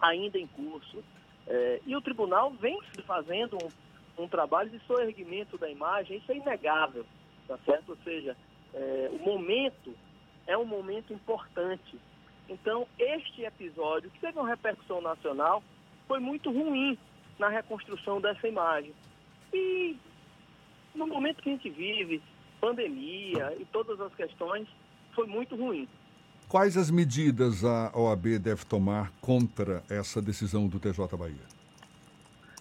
ainda em curso. É, e o tribunal vem fazendo um, um trabalho de soerguimento da imagem, isso é inegável, tá certo? Ou seja, é, o momento é um momento importante. Então, este episódio, que teve uma repercussão nacional, foi muito ruim na reconstrução dessa imagem. E no momento que a gente vive, pandemia e todas as questões, foi muito ruim. Quais as medidas a OAB deve tomar contra essa decisão do TJ Bahia?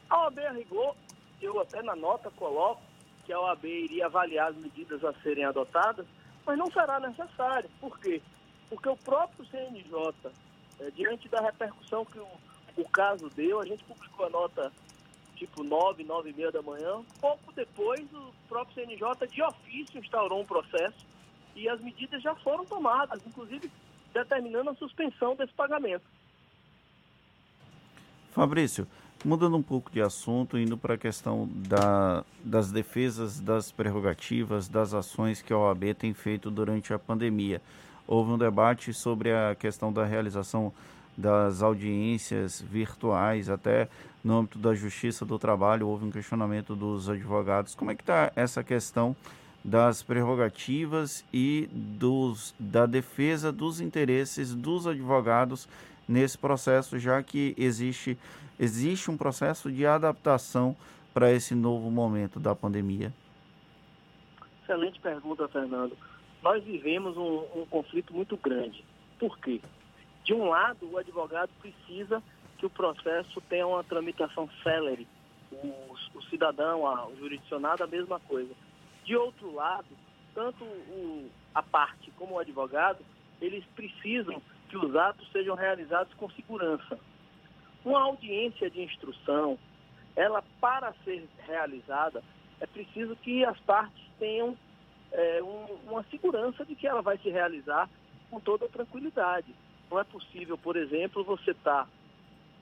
A OAB, a rigor, eu até na nota coloco que a OAB iria avaliar as medidas a serem adotadas, mas não será necessário. Por quê? Porque o próprio CNJ, é, diante da repercussão que o, o caso deu, a gente publicou a nota tipo 9, 9 e meia da manhã. Pouco depois, o próprio CNJ, de ofício, instaurou um processo e as medidas já foram tomadas, inclusive determinando a suspensão desse pagamento. Fabrício, mudando um pouco de assunto, indo para a questão da, das defesas das prerrogativas, das ações que a OAB tem feito durante a pandemia. Houve um debate sobre a questão da realização das audiências virtuais, até no âmbito da Justiça do Trabalho, houve um questionamento dos advogados. Como é que está essa questão das prerrogativas e dos, da defesa dos interesses dos advogados nesse processo, já que existe, existe um processo de adaptação para esse novo momento da pandemia? Excelente pergunta, Fernando. Nós vivemos um, um conflito muito grande. Por quê? De um lado, o advogado precisa que o processo tenha uma tramitação célere. O, o cidadão, a, o jurisdicionado, a mesma coisa. De outro lado, tanto o, a parte como o advogado, eles precisam que os atos sejam realizados com segurança. Uma audiência de instrução, ela para ser realizada, é preciso que as partes tenham é, um, uma segurança de que ela vai se realizar com toda tranquilidade. Não é possível, por exemplo, você está,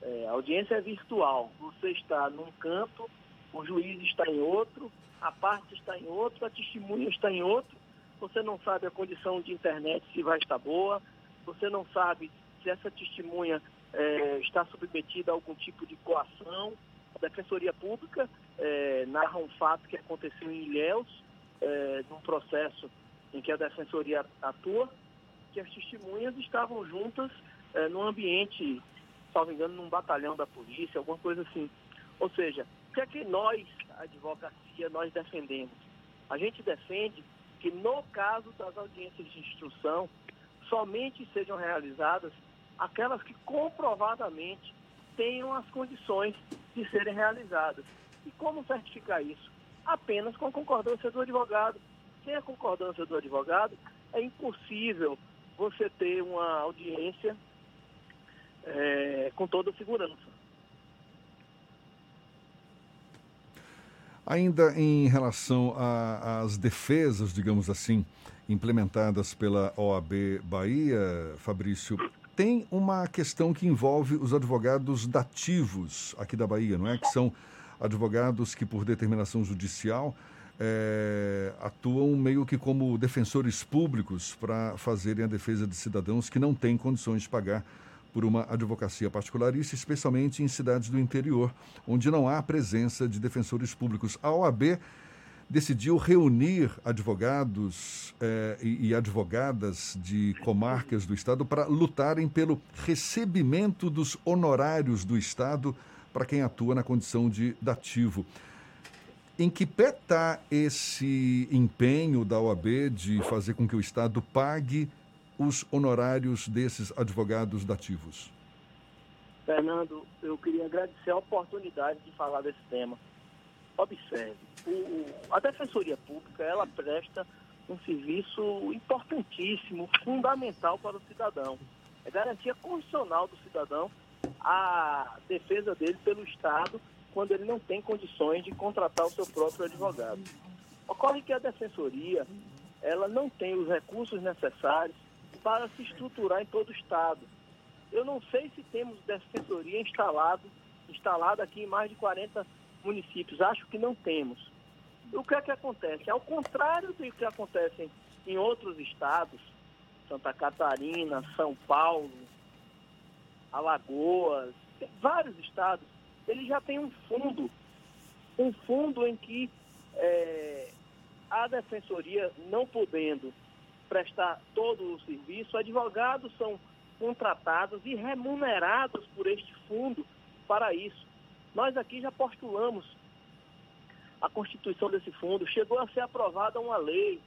é, a audiência é virtual, você está num canto, o juiz está em outro, a parte está em outro, a testemunha está em outro, você não sabe a condição de internet se vai estar boa, você não sabe se essa testemunha é, está submetida a algum tipo de coação. A Defensoria Pública é, narra um fato que aconteceu em Ilhéus, é, num processo em que a Defensoria atua, que as testemunhas estavam juntas é, num ambiente, salvo engano, num batalhão da polícia, alguma coisa assim. Ou seja, o que é que nós, advocacia, nós defendemos? A gente defende que no caso das audiências de instrução, somente sejam realizadas aquelas que comprovadamente tenham as condições de serem realizadas. E como certificar isso? Apenas com a concordância do advogado. Sem a concordância do advogado, é impossível você ter uma audiência é, com toda segurança. Ainda em relação às defesas, digamos assim, implementadas pela OAB Bahia, Fabrício, tem uma questão que envolve os advogados dativos aqui da Bahia, não é? Que são advogados que, por determinação judicial, é, atuam meio que como defensores públicos para fazerem a defesa de cidadãos que não têm condições de pagar por uma advocacia particular, isso especialmente em cidades do interior, onde não há presença de defensores públicos. A OAB decidiu reunir advogados eh, e, e, advogadas de comarcas do Estado para lutarem pelo recebimento dos honorários do Estado para quem atua na condição de dativo. Em que pé está esse empenho da OAB de fazer com que o Estado pague os honorários desses advogados dativos? Fernando, eu queria agradecer a oportunidade de falar desse tema. Observe, o, a Defensoria Pública, ela presta um serviço importantíssimo, fundamental para o cidadão. É garantia constitucional do cidadão a defesa dele pelo Estado quando ele não tem condições de contratar o seu próprio advogado. Ocorre que a Defensoria, ela não tem os recursos necessários para se estruturar em todo o Estado. Eu não sei se temos defensoria instalado, instalada aqui em mais de 40 municípios. Acho que não temos. O que é que acontece? Ao contrário do que acontece em outros estados, Santa Catarina, São Paulo, Alagoas, vários estados, ele já tem um fundo, um fundo em que é, a defensoria não podendo prestar todo o serviço, advogados são contratados e remunerados por este fundo para isso. Nós aqui já postulamos a constituição desse fundo, chegou a ser aprovada uma lei,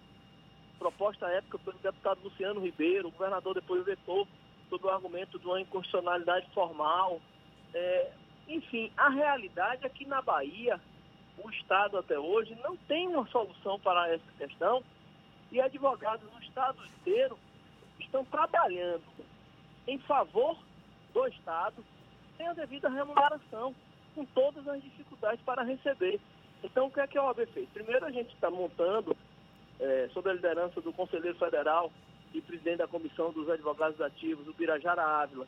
proposta à época pelo deputado Luciano Ribeiro, o governador depois vetou sob o argumento de uma inconstitucionalidade formal. É, enfim, a realidade é que na Bahia, o Estado até hoje não tem uma solução para essa questão e advogados no Estado inteiro estão trabalhando em favor do Estado sem a devida remuneração, com todas as dificuldades para receber. Então, o que é que a OAB fez? Primeiro, a gente está montando, é, sob a liderança do Conselheiro Federal e presidente da Comissão dos Advogados Ativos, o Birajara Ávila,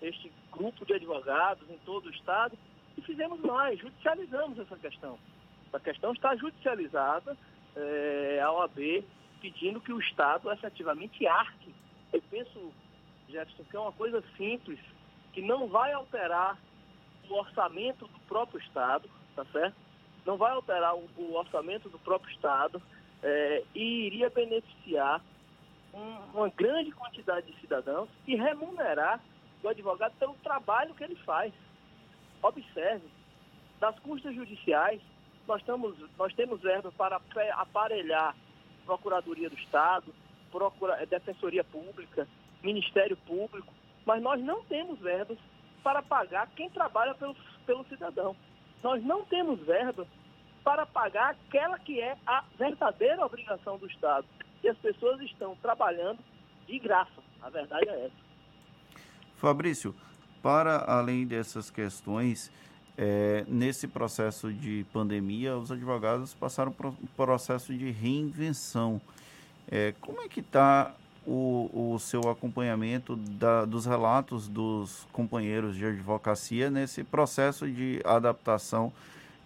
este grupo de advogados em todo o Estado, e fizemos nós, judicializamos essa questão. A questão está judicializada, é, a OAB pedindo que o Estado efetivamente arque. Eu penso, Jefferson, que é uma coisa simples, que não vai alterar o orçamento do próprio Estado, tá certo? Não vai alterar o, o orçamento do próprio Estado é, e iria beneficiar um, uma grande quantidade de cidadãos e remunerar o advogado pelo trabalho que ele faz. Observe, das custas judiciais, nós, estamos, nós temos verba para aparelhar Procuradoria do Estado, Procura, eh, Defensoria Pública, Ministério Público, mas nós não temos verbas para pagar quem trabalha pelo, pelo cidadão. Nós não temos verbas para pagar aquela que é a verdadeira obrigação do Estado. E as pessoas estão trabalhando de graça. A verdade é essa. Fabrício, para além dessas questões, é, nesse processo de pandemia, os advogados passaram por um processo de reinvenção. É, como é que está o, o seu acompanhamento da, dos relatos dos companheiros de advocacia nesse processo de adaptação,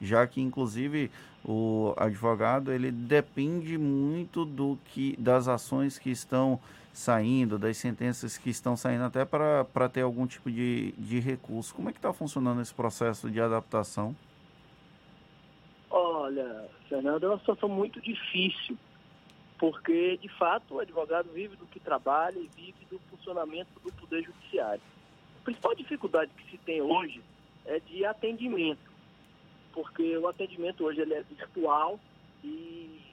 já que inclusive o advogado ele depende muito do que das ações que estão saindo, das sentenças que estão saindo até para ter algum tipo de, de recurso. Como é que está funcionando esse processo de adaptação? Olha, Fernando, é uma situação muito difícil, porque, de fato, o advogado vive do que trabalha e vive do funcionamento do Poder Judiciário. A principal dificuldade que se tem hoje é de atendimento, porque o atendimento hoje ele é virtual e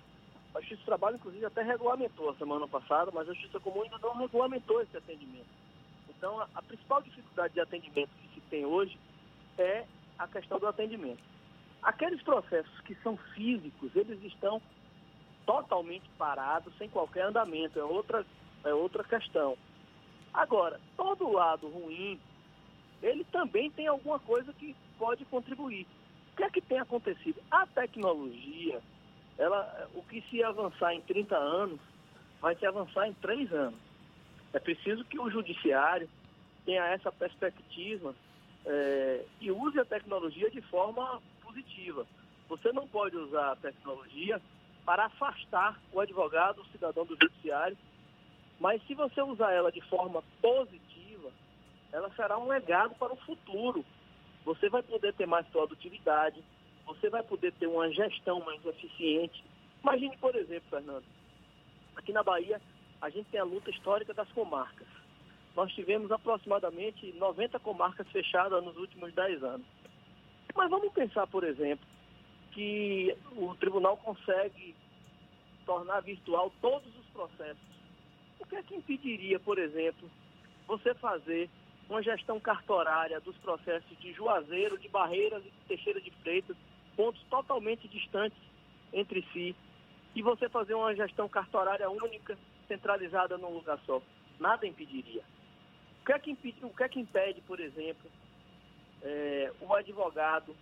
a Justiça do Trabalho, inclusive, até regulamentou a semana passada, mas a Justiça Comum ainda não regulamentou esse atendimento. Então, a, a principal dificuldade de atendimento que se tem hoje é a questão do atendimento. Aqueles processos que são físicos, eles estão totalmente parados, sem qualquer andamento, é outra, é outra questão. Agora, todo lado ruim, ele também tem alguma coisa que pode contribuir. O que é que tem acontecido? A tecnologia, ela, o que se avançar em 30 anos, vai se avançar em 3 anos. É preciso que o judiciário tenha essa perspectiva é, e use a tecnologia de forma positiva. Você não pode usar a tecnologia para afastar o advogado, o cidadão do judiciário, mas se você usar ela de forma positiva, ela será um legado para o futuro. Você vai poder ter mais produtividade, você vai poder ter uma gestão mais eficiente. Imagine, por exemplo, Fernando, aqui na Bahia, a gente tem a luta histórica das comarcas. Nós tivemos aproximadamente 90 comarcas fechadas nos últimos 10 anos. Mas vamos pensar, por exemplo, que o tribunal consegue tornar virtual todos os processos. O que é que impediria, por exemplo, você fazer uma gestão cartorária dos processos de Juazeiro, de Barreiras e de Teixeira de Freitas pontos totalmente distantes entre si e você fazer uma gestão cartorária única, centralizada num lugar só. Nada impediria. O que é que impede, o que é que impede por exemplo, é, o advogado,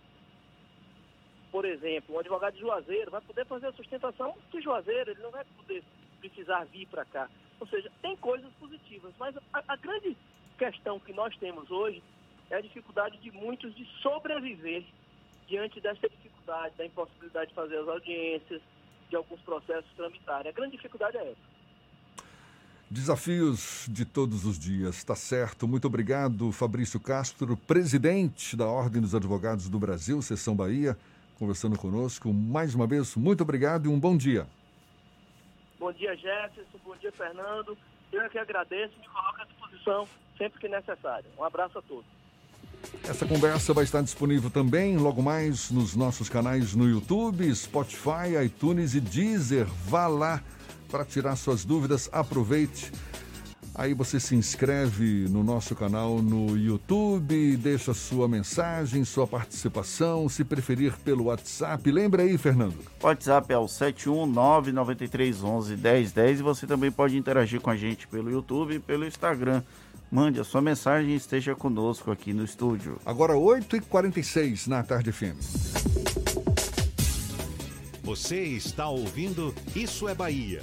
por exemplo, um advogado de Juazeiro vai poder fazer a sustentação de Juazeiro, ele não vai poder precisar vir para cá. Ou seja, tem coisas positivas, mas a, a grande questão que nós temos hoje é a dificuldade de muitos de sobreviver diante dessa dificuldade, da impossibilidade de fazer as audiências, de alguns processos tramitarem. A grande dificuldade é essa. Desafios de todos os dias, tá certo. Muito obrigado, Fabrício Castro, presidente da Ordem dos Advogados do Brasil, Seção Bahia, conversando conosco. Mais uma vez, muito obrigado e um bom dia. Bom dia, Jefferson. Bom dia, Fernando. Eu é que agradeço e me coloco à disposição sempre que necessário. Um abraço a todos. Essa conversa vai estar disponível também logo mais nos nossos canais no YouTube, Spotify, iTunes e Deezer. Vá lá para tirar suas dúvidas, aproveite. Aí você se inscreve no nosso canal no YouTube, deixa sua mensagem, sua participação, se preferir pelo WhatsApp. Lembra aí, Fernando. O WhatsApp é o 71993111010 e você também pode interagir com a gente pelo YouTube e pelo Instagram. Mande a sua mensagem e esteja conosco aqui no estúdio. Agora 8h46 na Tarde FM. Você está ouvindo Isso é Bahia.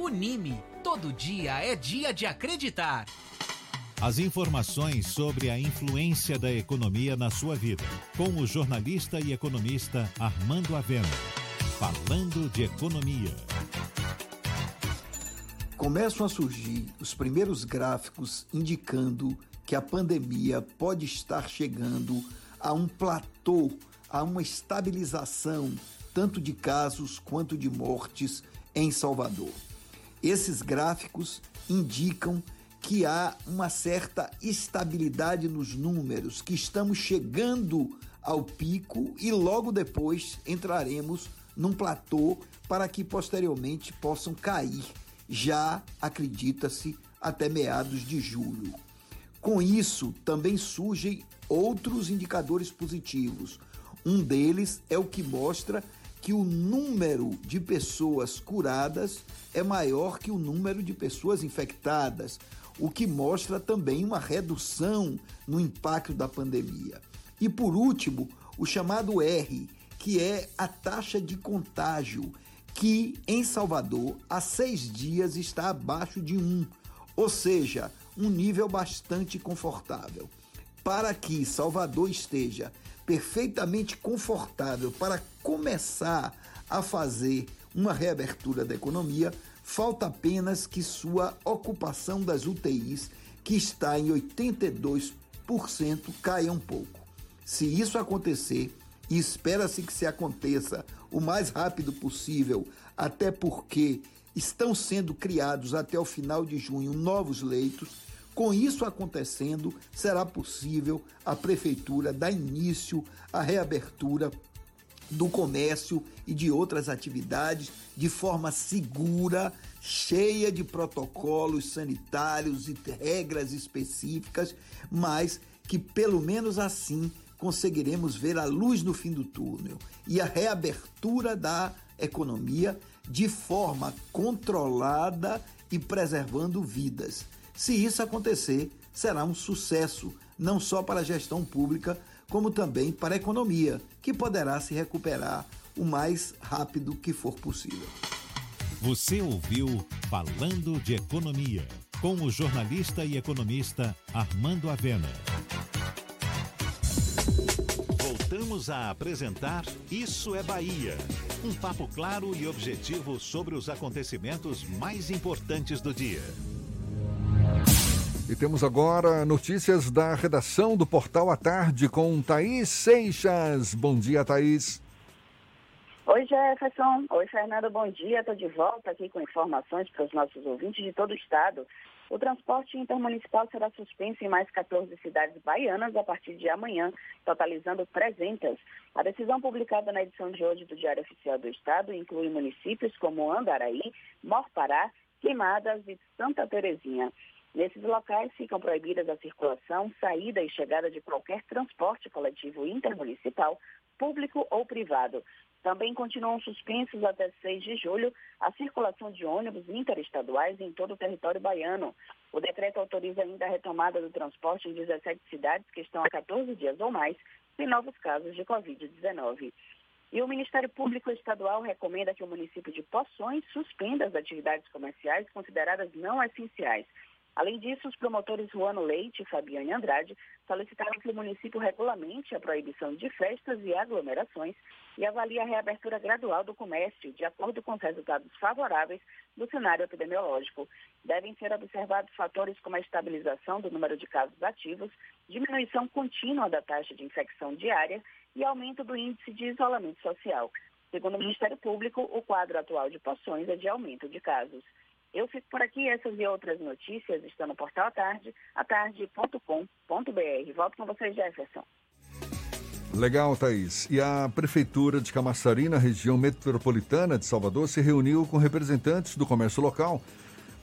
Unime, todo dia é dia de acreditar. As informações sobre a influência da economia na sua vida, com o jornalista e economista Armando Avena. Falando de economia. Começam a surgir os primeiros gráficos indicando que a pandemia pode estar chegando a um platô, a uma estabilização, tanto de casos quanto de mortes em Salvador. Esses gráficos indicam que há uma certa estabilidade nos números, que estamos chegando ao pico e logo depois entraremos num platô para que posteriormente possam cair, já acredita-se, até meados de julho. Com isso, também surgem outros indicadores positivos. Um deles é o que mostra que o número de pessoas curadas é maior que o número de pessoas infectadas, o que mostra também uma redução no impacto da pandemia. E por último, o chamado R, que é a taxa de contágio, que em Salvador há seis dias está abaixo de um, ou seja, um nível bastante confortável. Para que Salvador esteja perfeitamente confortável para começar a fazer uma reabertura da economia, falta apenas que sua ocupação das UTIs, que está em 82%, caia um pouco. Se isso acontecer, e espera-se que se aconteça o mais rápido possível, até porque estão sendo criados até o final de junho novos leitos, com isso acontecendo, será possível a prefeitura dar início à reabertura do comércio e de outras atividades de forma segura, cheia de protocolos sanitários e regras específicas, mas que pelo menos assim conseguiremos ver a luz no fim do túnel e a reabertura da economia de forma controlada e preservando vidas. Se isso acontecer, será um sucesso, não só para a gestão pública, como também para a economia, que poderá se recuperar o mais rápido que for possível. Você ouviu Falando de Economia, com o jornalista e economista Armando Avena. Voltamos a apresentar Isso é Bahia. Um papo claro e objetivo sobre os acontecimentos mais importantes do dia. E temos agora notícias da redação do Portal à Tarde com Thaís Seixas. Bom dia, Thaís. Oi, Jefferson. Oi, Fernando. Bom dia. Estou de volta aqui com informações para os nossos ouvintes de todo o estado. O transporte intermunicipal será suspenso em mais 14 cidades baianas a partir de amanhã, totalizando 300. A decisão publicada na edição de hoje do Diário Oficial do Estado inclui municípios como Andaraí, Morpará, Queimadas e Santa Terezinha. Nesses locais ficam proibidas a circulação, saída e chegada de qualquer transporte coletivo intermunicipal, público ou privado. Também continuam suspensos até 6 de julho a circulação de ônibus interestaduais em todo o território baiano. O decreto autoriza ainda a retomada do transporte em 17 cidades que estão há 14 dias ou mais sem novos casos de Covid-19. E o Ministério Público Estadual recomenda que o município de Poções suspenda as atividades comerciais consideradas não essenciais Além disso, os promotores Juano Leite e Fabiane Andrade solicitaram que o município regulamente a proibição de festas e aglomerações e avalie a reabertura gradual do comércio, de acordo com os resultados favoráveis do cenário epidemiológico. Devem ser observados fatores como a estabilização do número de casos ativos, diminuição contínua da taxa de infecção diária e aumento do índice de isolamento social. Segundo o Ministério Público, o quadro atual de poções é de aumento de casos. Eu fico por aqui, essas e outras notícias estão no portal à tarde, atarde.com.br. Volto com vocês, Jefferson. Legal, Thaís. E a Prefeitura de Camaçari, na região metropolitana de Salvador, se reuniu com representantes do comércio local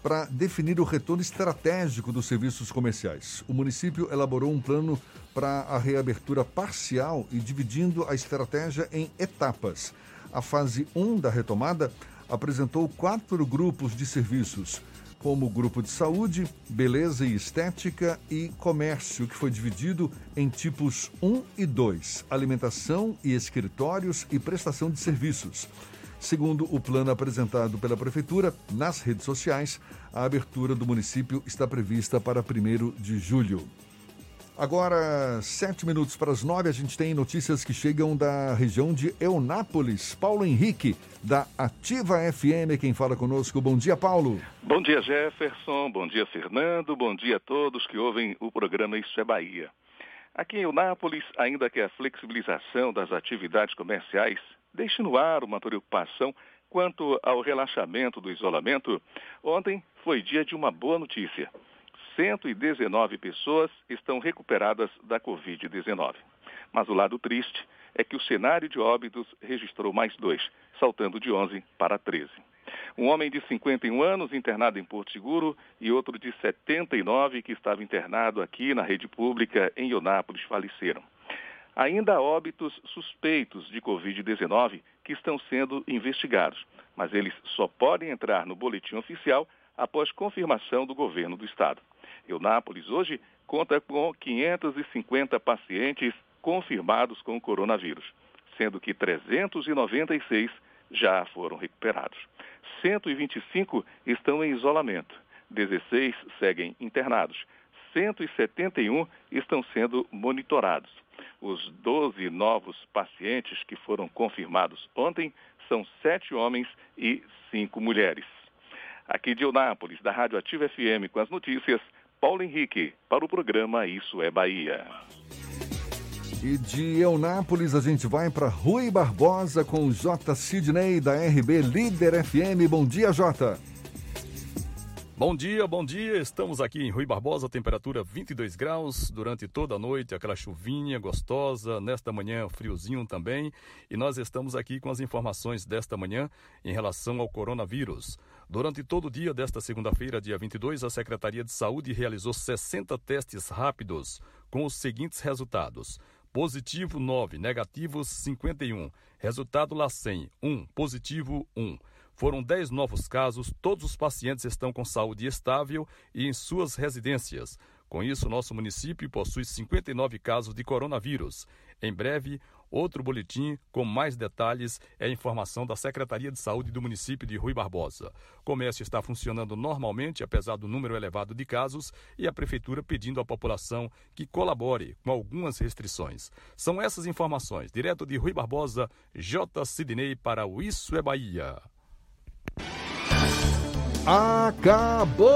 para definir o retorno estratégico dos serviços comerciais. O município elaborou um plano para a reabertura parcial e dividindo a estratégia em etapas. A fase 1 da retomada apresentou quatro grupos de serviços, como o grupo de saúde, beleza e estética e comércio, que foi dividido em tipos 1 e 2, alimentação e escritórios e prestação de serviços. Segundo o plano apresentado pela Prefeitura, nas redes sociais, a abertura do município está prevista para 1 de julho. Agora, sete minutos para as nove, a gente tem notícias que chegam da região de Eunápolis. Paulo Henrique, da Ativa FM, quem fala conosco. Bom dia, Paulo. Bom dia, Jefferson. Bom dia, Fernando. Bom dia a todos que ouvem o programa Isso é Bahia. Aqui em Eunápolis, ainda que a flexibilização das atividades comerciais deixe no ar uma preocupação quanto ao relaxamento do isolamento, ontem foi dia de uma boa notícia. 119 pessoas estão recuperadas da Covid-19. Mas o lado triste é que o cenário de óbitos registrou mais dois, saltando de 11 para 13. Um homem de 51 anos internado em Porto Seguro e outro de 79 que estava internado aqui na rede pública em Ionápolis faleceram. Ainda há óbitos suspeitos de Covid-19 que estão sendo investigados, mas eles só podem entrar no boletim oficial após confirmação do governo do estado. Eunápolis hoje conta com 550 pacientes confirmados com coronavírus, sendo que 396 já foram recuperados. 125 estão em isolamento, 16 seguem internados, 171 estão sendo monitorados. Os 12 novos pacientes que foram confirmados ontem são sete homens e cinco mulheres. Aqui de Eunápolis, da Rádio Ativa FM, com as notícias, Paulo Henrique, para o programa Isso é Bahia. E de Eunápolis a gente vai para Rui Barbosa com o J. Sidney da RB Líder FM. Bom dia, Jota. Bom dia, bom dia. Estamos aqui em Rui Barbosa, temperatura 22 graus durante toda a noite, aquela chuvinha gostosa. Nesta manhã, friozinho também. E nós estamos aqui com as informações desta manhã em relação ao coronavírus. Durante todo o dia desta segunda-feira, dia 22, a Secretaria de Saúde realizou 60 testes rápidos com os seguintes resultados: positivo 9, negativos 51, resultado LACEN 1, positivo 1. Foram 10 novos casos, todos os pacientes estão com saúde estável e em suas residências. Com isso, nosso município possui 59 casos de coronavírus. Em breve, outro boletim com mais detalhes é a informação da Secretaria de Saúde do município de Rui Barbosa. O comércio está funcionando normalmente, apesar do número elevado de casos, e a Prefeitura pedindo à população que colabore com algumas restrições. São essas informações. Direto de Rui Barbosa, J. Sidney para o Isso é Bahia. Acabou,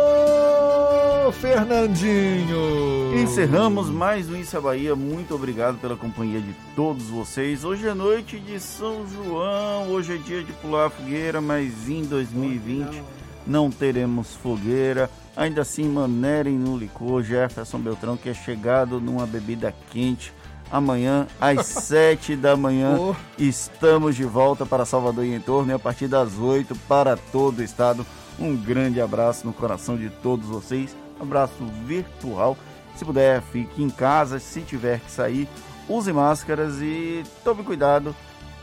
Fernandinho! Encerramos mais um Isso é Bahia. Muito obrigado pela companhia de todos vocês. Hoje é noite de São João. Hoje é dia de pular a fogueira, mas em 2020 não teremos fogueira. Ainda assim, manerem no licor Jefferson Beltrão, que é chegado numa bebida quente. Amanhã, às 7 da manhã, Oh. estamos de volta para Salvador e em torno e a partir das 8 para todo o estado. Um grande abraço no coração de todos vocês. Abraço virtual. Se puder, fique em casa. Se tiver que sair, use máscaras e tome cuidado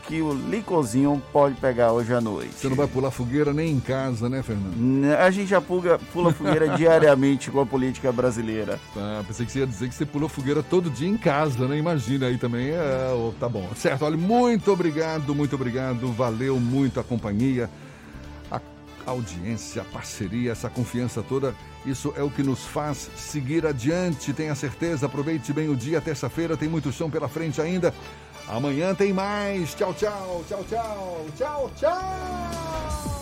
que o licorzinho pode pegar hoje à noite. Você não vai pular fogueira nem em casa, né, Fernando? Né, A gente já pula, pula fogueira diariamente com a política brasileira. Tá, pensei que você ia dizer que você pulou fogueira todo dia em casa, né? Imagina aí também. É, tá bom. Certo, olha, muito obrigado, muito obrigado. Valeu muito a companhia, audiência, parceria, essa confiança toda. Isso é o que nos faz seguir adiante. Tenha certeza, aproveite bem o dia. Terça-feira tem muito chão pela frente ainda. Amanhã tem mais. Tchau, tchau, tchau, tchau, tchau, tchau.